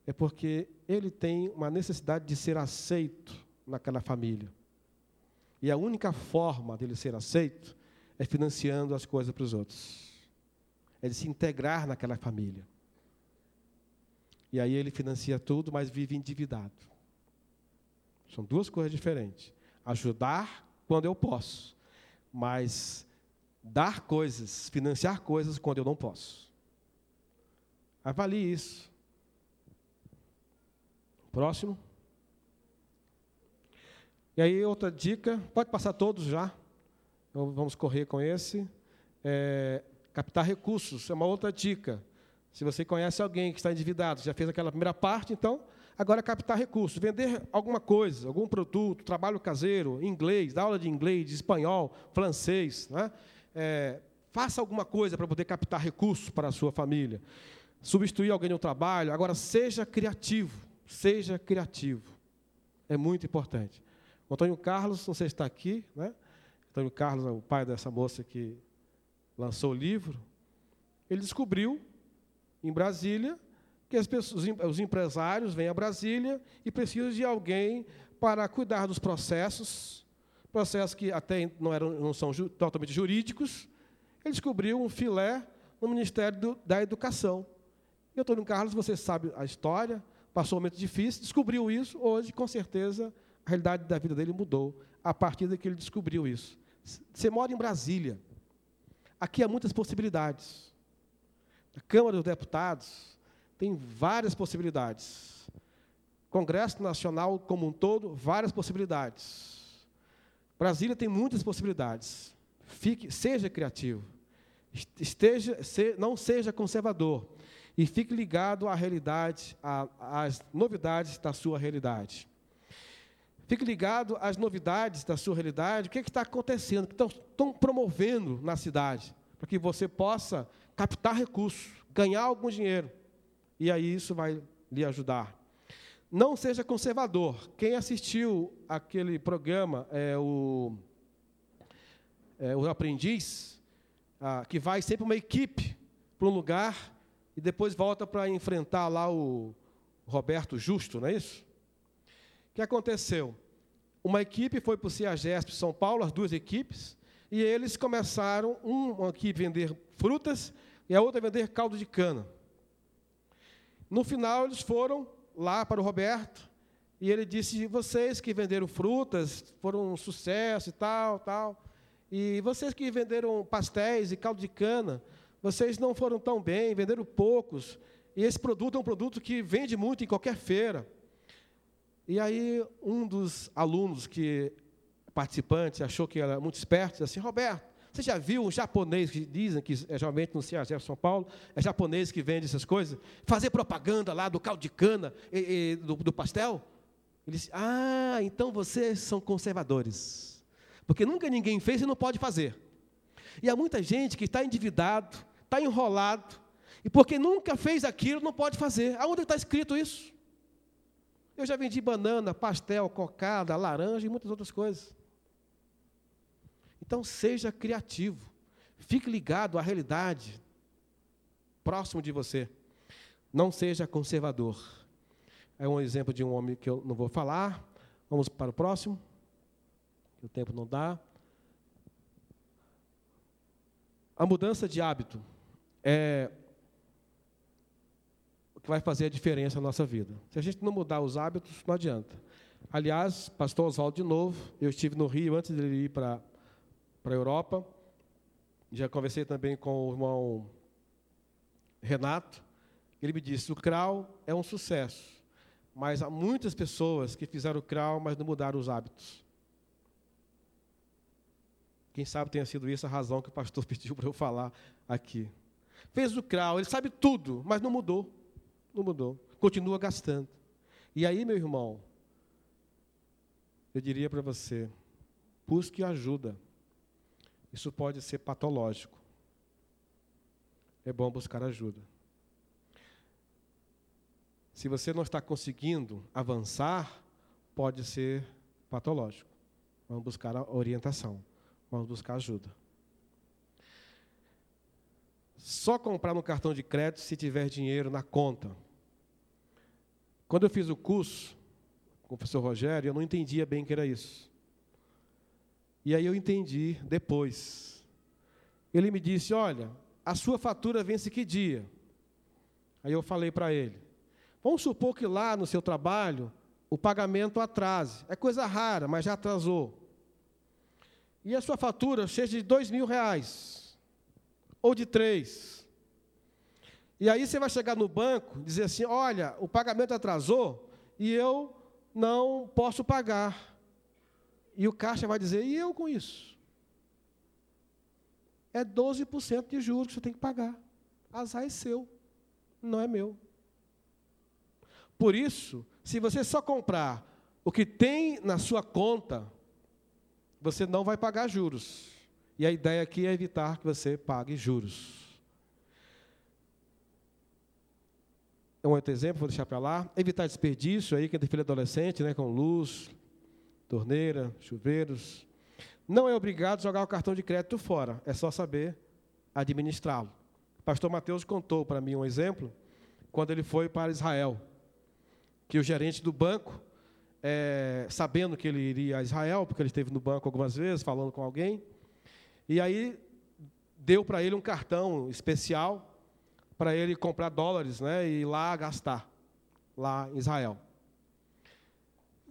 Speaker 2: é porque ele tem uma necessidade de ser aceito naquela família. E a única forma dele ser aceito é financiando as coisas para os outros. É de se integrar naquela família. E aí ele financia tudo, mas vive endividado. São duas coisas diferentes. Ajudar quando eu posso, mas dar coisas, financiar coisas quando eu não posso. Avalie isso. Próximo. E aí, outra dica, pode passar todos já. Então, vamos correr com esse. É, captar recursos é uma outra dica. Se você conhece alguém que está endividado, já fez aquela primeira parte, então, agora captar recursos. Vender alguma coisa, algum produto, trabalho caseiro, inglês, aula de inglês, de espanhol, francês. Né? É, faça alguma coisa para poder captar recursos para a sua família. Substituir alguém no trabalho. Agora, seja criativo. Seja criativo. É muito importante. O Antônio Carlos, não sei se está aqui, né? Antônio Carlos é o pai dessa moça que lançou o livro. Ele descobriu, em Brasília, que as pessoas, os empresários vêm a Brasília e precisam de alguém para cuidar dos processos processos que até não, eram, não são ju, totalmente jurídicos, ele descobriu um filé no Ministério do, da Educação. E Antônio Carlos, você sabe a história, passou um momento difícil, descobriu isso, hoje, com certeza, a realidade da vida dele mudou, a partir de que ele descobriu isso. Você mora em Brasília, aqui há muitas possibilidades. A Câmara dos Deputados tem várias possibilidades. Congresso Nacional como um todo, várias possibilidades. Brasília tem muitas possibilidades. Fique, seja criativo. Esteja, se, não seja conservador. E fique ligado à realidade, às novidades da sua realidade. Fique ligado às novidades da sua realidade, o que, é que está acontecendo, o que estão, estão promovendo na cidade, para que você possa captar recursos, ganhar algum dinheiro. E aí isso vai lhe ajudar. Não seja conservador. Quem assistiu aquele programa, é, o, é, o Aprendiz, ah, que vai sempre uma equipe para um lugar e depois volta para enfrentar lá o Roberto Justo, não é isso? O que aconteceu? Uma equipe foi para o CIAGESP São Paulo, as duas equipes, e eles começaram, uma equipe vender frutas e a outra vender caldo de cana. No final, eles foram lá para o Roberto, e ele disse: vocês que venderam frutas foram um sucesso e tal, tal. E vocês que venderam pastéis e caldo de cana, vocês não foram tão bem, venderam poucos. E esse produto é um produto que vende muito em qualquer feira. E aí um dos alunos que participante achou que era muito esperto, disse assim: Roberto, você já viu um japonês que dizem que é geralmente no CEAGEF São Paulo, é japonês que vende essas coisas, fazer propaganda lá do caldo de cana e, e do, do pastel? Ele disse: Ah, então vocês são conservadores. Porque nunca ninguém fez e não pode fazer. E há muita gente que está endividado, está enrolado, e porque nunca fez aquilo, não pode fazer. Aonde está escrito isso? Eu já vendi banana, pastel, cocada, laranja e muitas outras coisas. Então seja criativo. Fique ligado à realidade próximo de você. Não seja conservador. É um exemplo de um homem que eu não vou falar. Vamos para o próximo. o tempo não dá. A mudança de hábito é o que vai fazer a diferença na nossa vida. Se a gente não mudar os hábitos, não adianta. Aliás, pastor Oswaldo de novo, eu estive no Rio antes de ele ir para a Europa. Já conversei também com o irmão Renato. Ele me disse: o CRAU é um sucesso, mas há muitas pessoas que fizeram o CRAU, mas não mudaram os hábitos. Quem sabe tenha sido isso a razão que o pastor pediu para eu falar aqui. Fez o CRAU, ele sabe tudo, mas não mudou. Não mudou. Continua gastando. E aí, meu irmão, eu diria para você: busque ajuda. Isso pode ser patológico. É bom buscar ajuda. Se você não está conseguindo avançar, pode ser patológico. Vamos buscar a orientação. Vamos buscar ajuda. Só comprar no cartão de crédito se tiver dinheiro na conta. Quando eu fiz o curso com o professor Rogério, eu não entendia bem o que era isso. E aí eu entendi depois. Ele me disse: Olha, a sua fatura vence que dia? Aí eu falei para ele: Vamos supor que lá no seu trabalho o pagamento atrase. É coisa rara, mas já atrasou. E a sua fatura seja de dois mil reais, ou de três. E aí você vai chegar no banco dizer assim: olha, o pagamento atrasou e eu não posso pagar. E o caixa vai dizer: e eu com isso? É 12% de juros que você tem que pagar. Azar é seu, não é meu. Por isso, se você só comprar o que tem na sua conta, você não vai pagar juros. E a ideia aqui é evitar que você pague juros. um outro exemplo, vou deixar para lá. Evitar desperdício aí, quem tem filho adolescente, né, com luz, torneira, chuveiros. Não é obrigado a jogar o cartão de crédito fora, é só saber administrá-lo. Pastor Mateus contou para mim um exemplo, quando ele foi para Israel, que o gerente do banco, é, sabendo que ele iria a Israel, porque ele esteve no banco algumas vezes, falando com alguém, e aí deu para ele um cartão especial para ele comprar dólares né, e ir lá gastar, lá em Israel.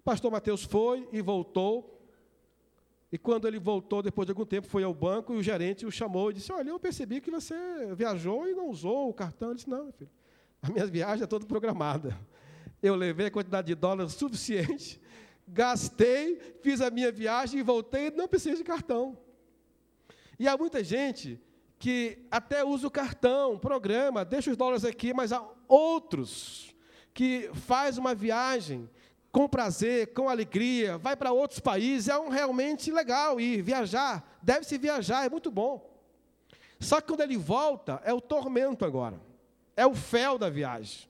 Speaker 2: Pastor Mateus foi e voltou. E quando ele voltou, depois de algum tempo, foi ao banco e o gerente o chamou e disse: Olha, eu percebi que você viajou e não usou o cartão. Ele disse: Não, filho, a minha viagem é toda programada. Eu levei a quantidade de dólares suficiente, gastei, fiz a minha viagem e voltei, não preciso de cartão. E há muita gente que até usa o cartão, programa, deixa os dólares aqui, mas há outros que faz uma viagem com prazer, com alegria, vai para outros países, é um realmente legal ir viajar, deve-se viajar, é muito bom. Só que quando ele volta, é o tormento agora. É o fel da viagem.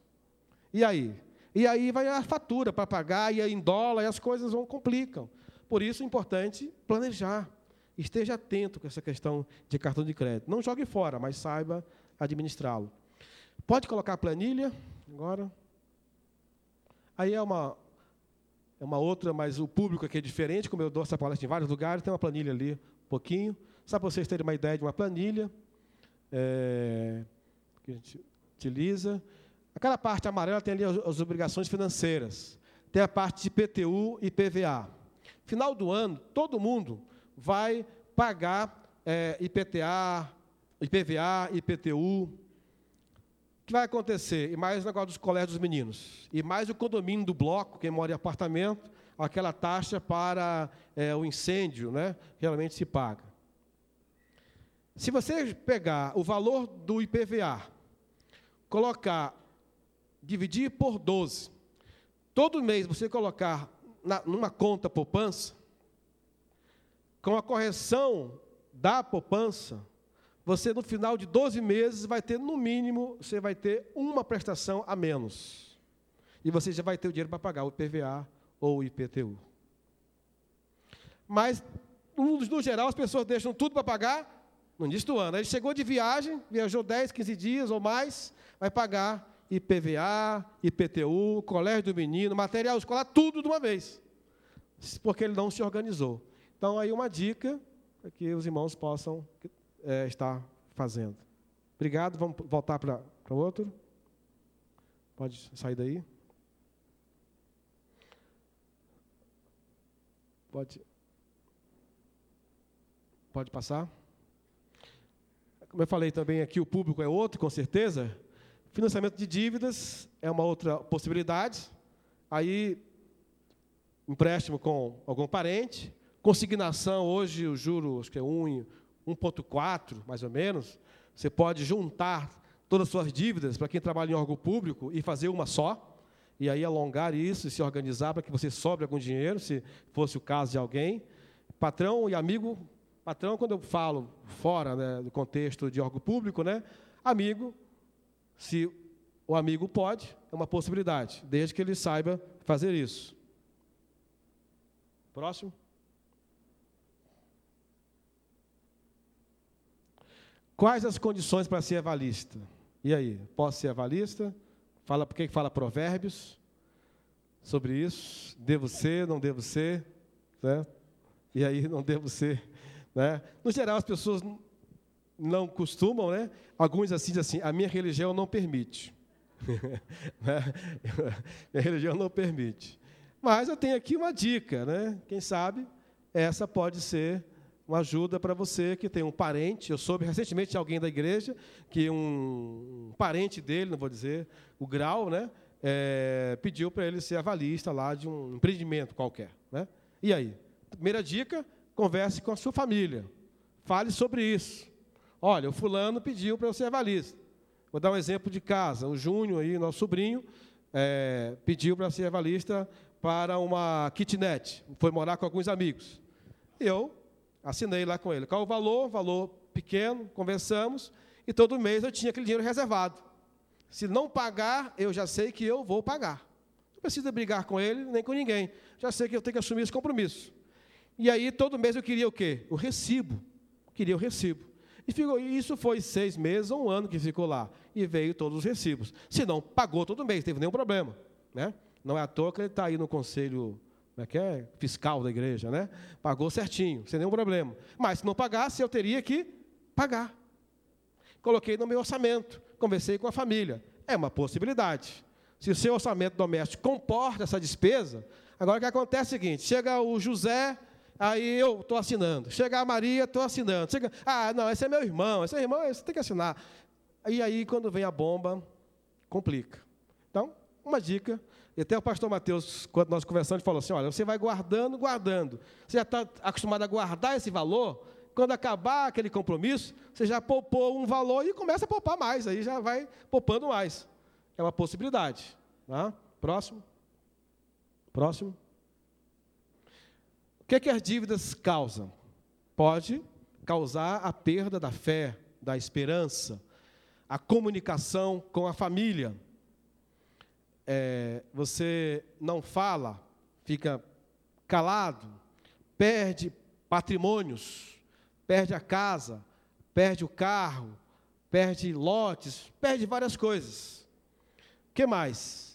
Speaker 2: E aí? E aí vai a fatura para pagar, e aí em dólar, e as coisas vão complicam. Por isso é importante planejar. Esteja atento com essa questão de cartão de crédito. Não jogue fora, mas saiba administrá-lo. Pode colocar a planilha agora. Aí é uma, é uma outra, mas o público aqui é diferente, como eu dou essa palestra em vários lugares, tem uma planilha ali, um pouquinho. Só para vocês terem uma ideia de uma planilha é, que a gente utiliza. Aquela parte amarela tem ali as, as obrigações financeiras. Tem a parte de PTU e PVA. Final do ano, todo mundo vai pagar é, IPTA, IPVA, IPTU. Que vai acontecer? E mais o negócio dos colégios dos meninos. E mais o condomínio do bloco, quem mora em apartamento, aquela taxa para é, o incêndio, né? Realmente se paga. Se você pegar o valor do IPVA, colocar, dividir por 12, todo mês você colocar na, numa conta poupança, com a correção da poupança, você no final de 12 meses vai ter, no mínimo, você vai ter uma prestação a menos. E você já vai ter o dinheiro para pagar o IPVA ou o IPTU. Mas, no geral, as pessoas deixam tudo para pagar no início do ano. Aí chegou de viagem, viajou 10, 15 dias ou mais, vai pagar IPVA, IPTU, colégio do menino, material escolar, tudo de uma vez. Porque ele não se organizou. Então, aí uma dica para que os irmãos possam é, estar fazendo. Obrigado. Vamos voltar para o outro. Pode sair daí. Pode. Pode passar. Como eu falei também aqui, o público é outro, com certeza. Financiamento de dívidas é uma outra possibilidade. Aí, empréstimo com algum parente. Consignação, hoje o juro, acho que é 1,4, mais ou menos. Você pode juntar todas as suas dívidas para quem trabalha em órgão público e fazer uma só. E aí alongar isso e se organizar para que você sobre algum dinheiro, se fosse o caso de alguém. Patrão e amigo Patrão, quando eu falo fora né, do contexto de órgão público, né, amigo, se o amigo pode, é uma possibilidade, desde que ele saiba fazer isso. Próximo. Quais as condições para ser avalista? E aí, posso ser avalista? Fala por que fala provérbios sobre isso? Devo ser, não devo ser? Né? E aí, não devo ser né? No geral, as pessoas não costumam, né? Alguns assim dizem assim, a minha religião não permite. né? minha religião não permite. Mas eu tenho aqui uma dica, né? Quem sabe essa pode ser uma ajuda para você que tem um parente. Eu soube recentemente de alguém da igreja que um, parente dele, não vou dizer o grau, né? É, pediu para ele ser avalista lá de um empreendimento qualquer. Né? E aí? Primeira dica, converse com a sua família. Fale sobre isso. Olha, o fulano pediu para eu ser avalista. Vou dar um exemplo de casa. O Júnior, aí, nosso sobrinho, é, pediu para ser avalista para uma kitnet. Foi morar com alguns amigos. Eu assinei lá com ele. Qual o valor? Valor pequeno, conversamos. E todo mês eu tinha aquele dinheiro reservado. Se não pagar, eu já sei que eu vou pagar. Não precisa brigar com ele, nem com ninguém. Já sei que eu tenho que assumir esse compromisso. E aí, todo mês eu queria o quê? O recibo. Queria o recibo. E ficou, isso foi seis meses ou um ano que ficou lá. E veio todos os recibos. Se não, pagou todo mês, teve nenhum problema. Né? Não é à toa que ele está aí no conselho como é que é? fiscal da igreja, né? Pagou certinho, sem nenhum problema. Mas se não pagasse, eu teria que pagar. Coloquei no meu orçamento, conversei com a família. É uma possibilidade. Se o seu orçamento doméstico comporta essa despesa, agora o que acontece é o seguinte: chega o José Aí eu estou assinando. Chega a Maria, estou assinando. Chega, ah, não, esse é meu irmão, esse é irmão, você tem que assinar. E aí, quando vem a bomba, complica. Então, uma dica. E até o pastor Mateus, quando nós conversamos, falou assim: olha, você vai guardando, guardando. Você já está acostumado a guardar esse valor. Quando acabar aquele compromisso, você já poupou um valor e começa a poupar mais. Aí já vai poupando mais. É uma possibilidade. Tá? Próximo. Próximo. O que, é que as dívidas causam? Pode causar a perda da fé, da esperança, a comunicação com a família. É, você não fala, fica calado, perde patrimônios, perde a casa, perde o carro, perde lotes, perde várias coisas. O que mais?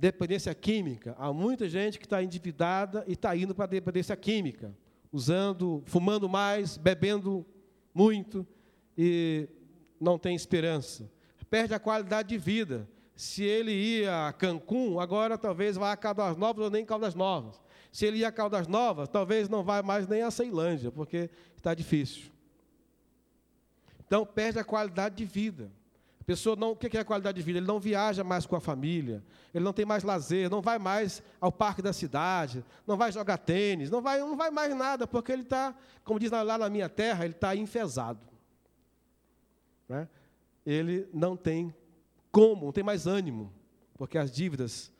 Speaker 2: dependência química. Há muita gente que está endividada e está indo para a dependência química, usando, fumando mais, bebendo muito e não tem esperança. Perde a qualidade de vida. Se ele ia a Cancún, agora talvez vá a Caldas Novas ou nem Caldas Novas. Se ele ia a Caldas Novas, talvez não vá mais nem a Ceilândia, porque está difícil. Então, perde a qualidade de vida pessoa não, o que é a qualidade de vida? Ele não viaja mais com a família, ele não tem mais lazer, não vai mais ao parque da cidade, não vai jogar tênis, não vai, não vai mais nada, porque ele está, como diz lá na minha terra, ele está enfesado. Né? Ele não tem como, não tem mais ânimo, porque as dívidas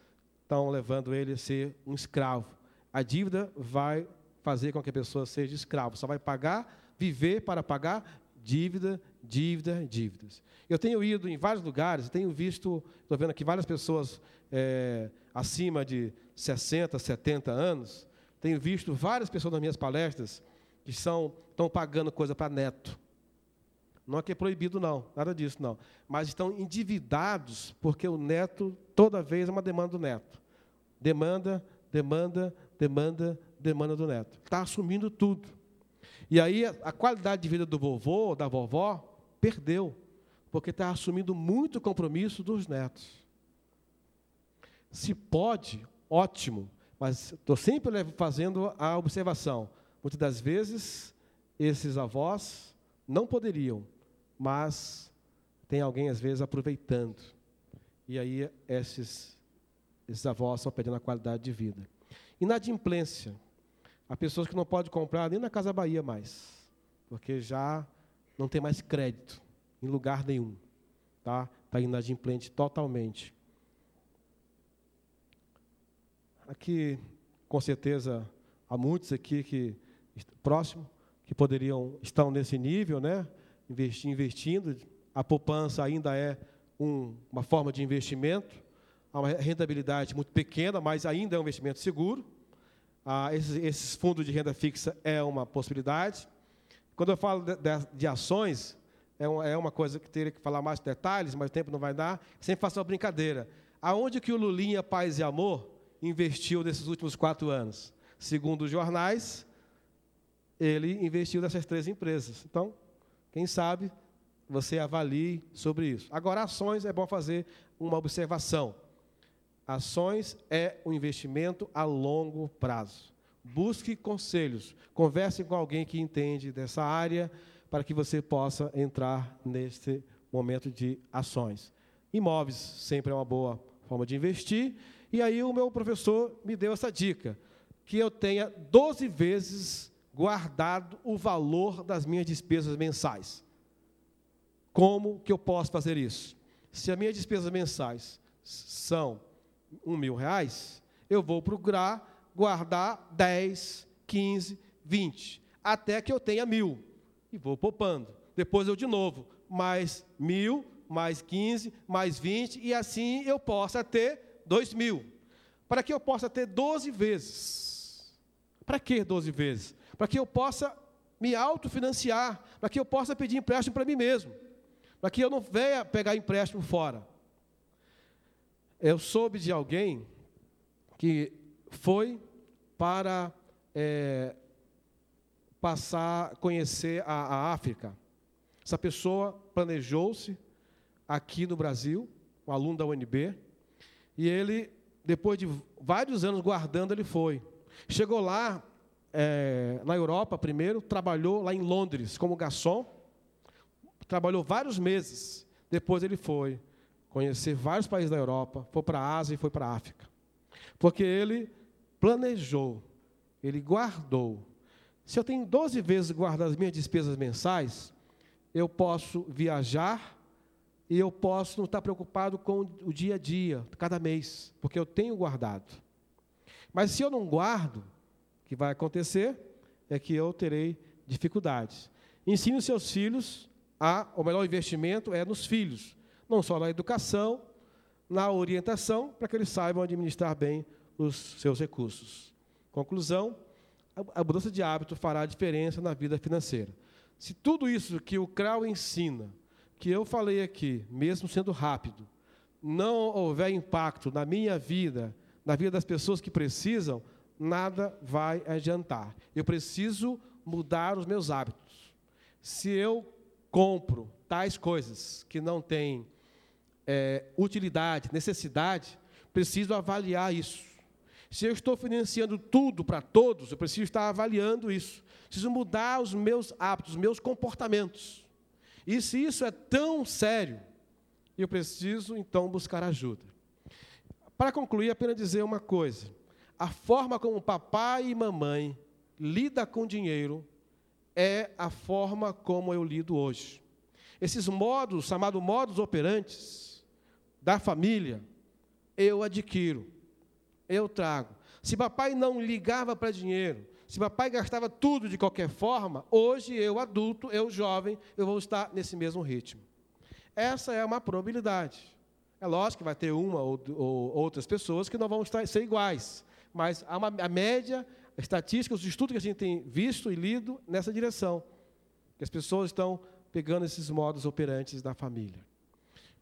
Speaker 2: estão levando ele a ser um escravo. A dívida vai fazer com que a pessoa seja escravo, só vai pagar, viver para pagar dívida, dívida, dívidas. Eu tenho ido em vários lugares, tenho visto, estou vendo aqui várias pessoas é, acima de 60, 70 anos, tenho visto várias pessoas nas minhas palestras que são, estão pagando coisa para neto. Não é que é proibido, não, nada disso, não. Mas estão endividados porque o neto, toda vez, é uma demanda do neto. Demanda, demanda, demanda, demanda do neto. Está assumindo tudo. E aí a qualidade de vida do vovô da vovó perdeu, porque está assumindo muito compromisso dos netos. Se pode, ótimo, mas estou sempre fazendo a observação. Muitas das vezes, esses avós não poderiam, mas tem alguém, às vezes, aproveitando. E aí, esses, esses avós estão perdendo a qualidade de vida. Inadimplência. Há pessoas que não podem comprar nem na Casa Bahia mais, porque já não tem mais crédito em lugar nenhum. Tá? Está inadimplente totalmente. Aqui, com certeza, há muitos aqui que próximo que poderiam estão nesse nível, né? Investindo. A poupança ainda é um, uma forma de investimento, há uma rentabilidade muito pequena, mas ainda é um investimento seguro. Ah, esses, esses, fundos de renda fixa é uma possibilidade. Quando eu falo de, de, de ações, é é uma, coisa que teria que falar mais detalhes, mas o tempo não vai dar. Sempre faço uma brincadeira. Aonde que o Lulinha Paz e Amor investiu nesses últimos quatro anos? Segundo os jornais, ele investiu nessas três empresas. Então, quem sabe você avalie sobre isso. Agora, ações é bom fazer uma observação. Ações é um investimento a longo prazo. Busque conselhos, converse com alguém que entende dessa área para que você possa entrar neste momento de ações. Imóveis sempre é uma boa forma de investir. E aí o meu professor me deu essa dica, que eu tenha 12 vezes guardado o valor das minhas despesas mensais. Como que eu posso fazer isso? Se as minhas despesas mensais são um mil reais, eu vou procurar guardar 10, 15, 20, até que eu tenha mil. E vou poupando. Depois eu de novo, mais mil, mais 15, mais 20, e assim eu possa ter dois mil. Para que eu possa ter 12 vezes. Para que 12 vezes? Para que eu possa me autofinanciar, para que eu possa pedir empréstimo para mim mesmo, para que eu não venha pegar empréstimo fora. Eu soube de alguém que foi para é, passar, conhecer a, a África. Essa pessoa planejou-se aqui no Brasil, um aluno da UNB, e ele, depois de vários anos guardando, ele foi. Chegou lá, é, na Europa primeiro, trabalhou lá em Londres como garçom, trabalhou vários meses. Depois ele foi conhecer vários países da Europa, foi para a Ásia e foi para a África. Porque ele planejou, ele guardou. Se eu tenho 12 vezes guardado as minhas despesas mensais, eu posso viajar e eu posso não estar preocupado com o dia a dia, cada mês, porque eu tenho guardado. Mas se eu não guardo, que vai acontecer é que eu terei dificuldades. Ensine os seus filhos a, o melhor investimento é nos filhos não só na educação, na orientação, para que eles saibam administrar bem os seus recursos. Conclusão: a mudança de hábito fará diferença na vida financeira. Se tudo isso que o CRAU ensina, que eu falei aqui, mesmo sendo rápido, não houver impacto na minha vida, na vida das pessoas que precisam, nada vai adiantar. Eu preciso mudar os meus hábitos. Se eu compro tais coisas que não têm é, utilidade, necessidade, preciso avaliar isso. Se eu estou financiando tudo para todos, eu preciso estar avaliando isso. Preciso mudar os meus hábitos, os meus comportamentos. E se isso é tão sério, eu preciso então buscar ajuda. Para concluir, apenas dizer uma coisa: a forma como papai e mamãe lida com dinheiro é a forma como eu lido hoje. Esses modos, chamados modos operantes, da família, eu adquiro, eu trago. Se papai não ligava para dinheiro, se papai gastava tudo de qualquer forma, hoje eu adulto, eu jovem, eu vou estar nesse mesmo ritmo. Essa é uma probabilidade. É lógico que vai ter uma ou, ou outras pessoas que não vão estar, ser iguais, mas há uma, a média, a estatística, os estudos que a gente tem visto e lido nessa direção, que as pessoas estão pegando esses modos operantes da família.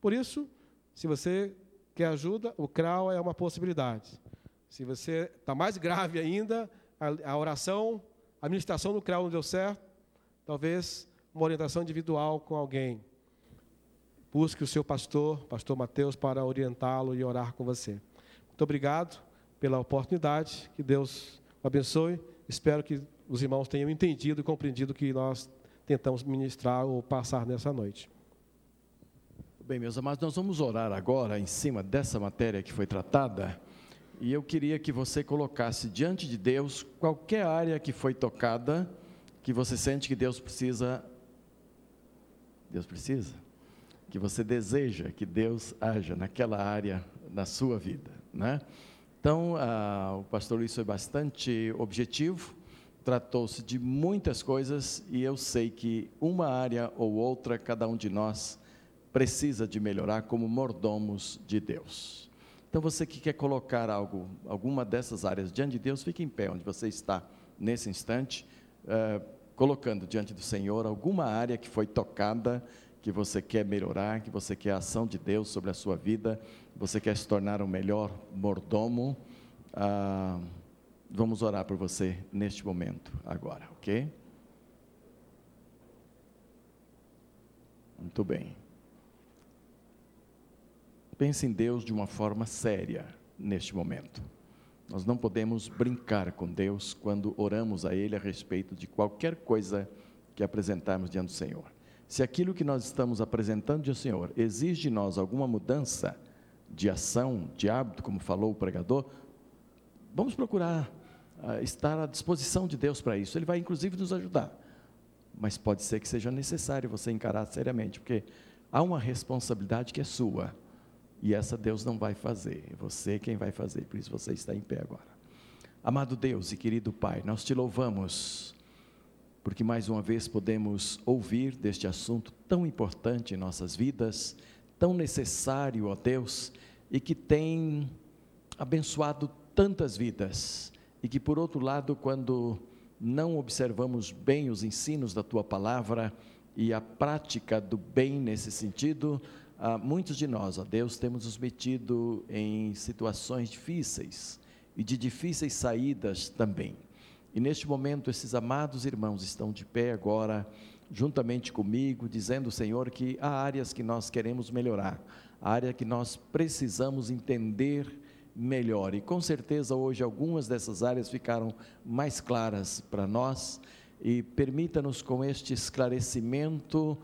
Speaker 2: Por isso, se você quer ajuda, o CRAU é uma possibilidade. Se você está mais grave ainda,
Speaker 3: a, a oração, a administração no CREL não deu certo, talvez uma orientação individual com alguém. Busque o seu pastor, pastor Mateus, para orientá-lo e orar com você. Muito obrigado pela oportunidade, que Deus o abençoe. Espero que os irmãos tenham entendido e compreendido o que nós tentamos ministrar ou passar nessa noite.
Speaker 1: Bem, meus amados, nós vamos orar agora em cima dessa matéria que foi tratada. E eu queria que você colocasse diante de Deus qualquer área que foi tocada, que você sente que Deus precisa. Deus precisa? Que você deseja que Deus haja naquela área na sua vida, né? Então, ah, o pastor Luiz foi bastante objetivo, tratou-se de muitas coisas e eu sei que uma área ou outra, cada um de nós precisa de melhorar como mordomos de Deus. Então, você que quer colocar algo, alguma dessas áreas diante de Deus, fique em pé onde você está nesse instante, uh, colocando diante do Senhor alguma área que foi tocada, que você quer melhorar, que você quer a ação de Deus sobre a sua vida, você quer se tornar um melhor mordomo. Uh, vamos orar por você neste momento, agora, ok? Muito bem. Pense em Deus de uma forma séria neste momento. Nós não podemos brincar com Deus quando oramos a Ele a respeito de qualquer coisa que apresentarmos diante do Senhor. Se aquilo que nós estamos apresentando do Senhor exige de nós alguma mudança de ação, de hábito, como falou o pregador, vamos procurar uh, estar à disposição de Deus para isso. Ele vai inclusive nos ajudar. Mas pode ser que seja necessário você encarar seriamente, porque há uma responsabilidade que é sua e essa Deus não vai fazer, é você quem vai fazer, por isso você está em pé agora. Amado Deus e querido Pai, nós te louvamos, porque mais uma vez podemos ouvir deste assunto tão importante em nossas vidas, tão necessário, ó Deus, e que tem abençoado tantas vidas, e que por outro lado, quando não observamos bem os ensinos da tua palavra e a prática do bem nesse sentido, ah, muitos de nós, ó Deus, temos nos metido em situações difíceis e de difíceis saídas também. E neste momento, esses amados irmãos estão de pé agora, juntamente comigo, dizendo, Senhor, que há áreas que nós queremos melhorar, área que nós precisamos entender melhor. E com certeza hoje algumas dessas áreas ficaram mais claras para nós. E permita-nos com este esclarecimento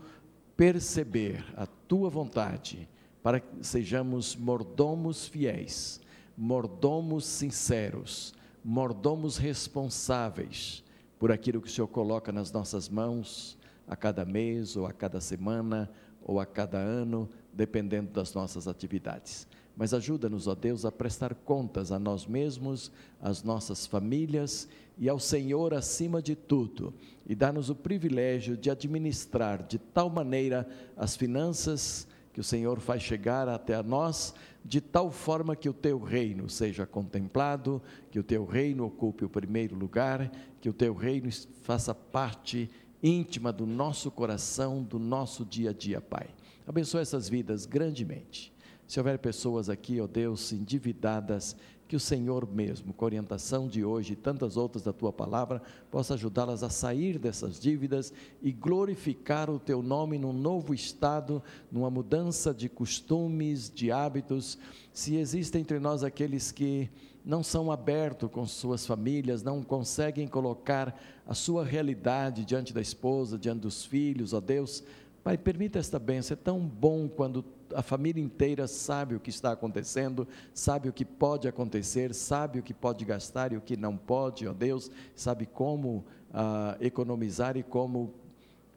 Speaker 1: perceber a tua vontade, para que sejamos mordomos fiéis, mordomos sinceros, mordomos responsáveis por aquilo que o Senhor coloca nas nossas mãos a cada mês, ou a cada semana, ou a cada ano, dependendo das nossas atividades. Mas ajuda-nos, ó Deus, a prestar contas a nós mesmos, às nossas famílias e ao Senhor acima de tudo, e dá-nos o privilégio de administrar de tal maneira as finanças que o Senhor faz chegar até a nós, de tal forma que o teu reino seja contemplado, que o teu reino ocupe o primeiro lugar, que o teu reino faça parte íntima do nosso coração, do nosso dia a dia, Pai. Abençoa essas vidas grandemente. Se houver pessoas aqui, ó Deus, endividadas, que o Senhor mesmo, com a orientação de hoje e tantas outras da tua palavra, possa ajudá-las a sair dessas dívidas e glorificar o teu nome num novo estado, numa mudança de costumes, de hábitos. Se existem entre nós aqueles que não são abertos com suas famílias, não conseguem colocar a sua realidade diante da esposa, diante dos filhos, ó Deus, Pai, permita esta bênção, é tão bom quando a família inteira sabe o que está acontecendo, sabe o que pode acontecer, sabe o que pode gastar e o que não pode, ó Deus, sabe como ah, economizar e como,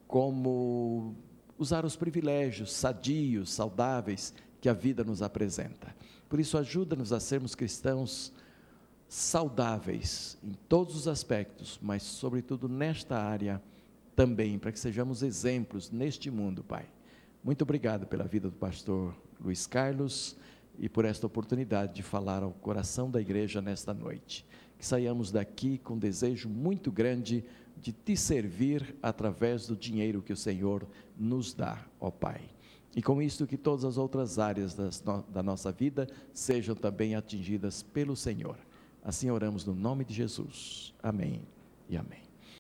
Speaker 1: como usar os privilégios sadios, saudáveis que a vida nos apresenta. Por isso, ajuda-nos a sermos cristãos saudáveis em todos os aspectos, mas, sobretudo, nesta área também, para que sejamos exemplos neste mundo, Pai. Muito obrigado pela vida do pastor Luiz Carlos e por esta oportunidade de falar ao coração da igreja nesta noite. Que saiamos daqui com um desejo muito grande de te servir através do dinheiro que o Senhor nos dá, ó Pai. E com isto que todas as outras áreas das, da nossa vida sejam também atingidas pelo Senhor. Assim oramos no nome de Jesus. Amém e amém.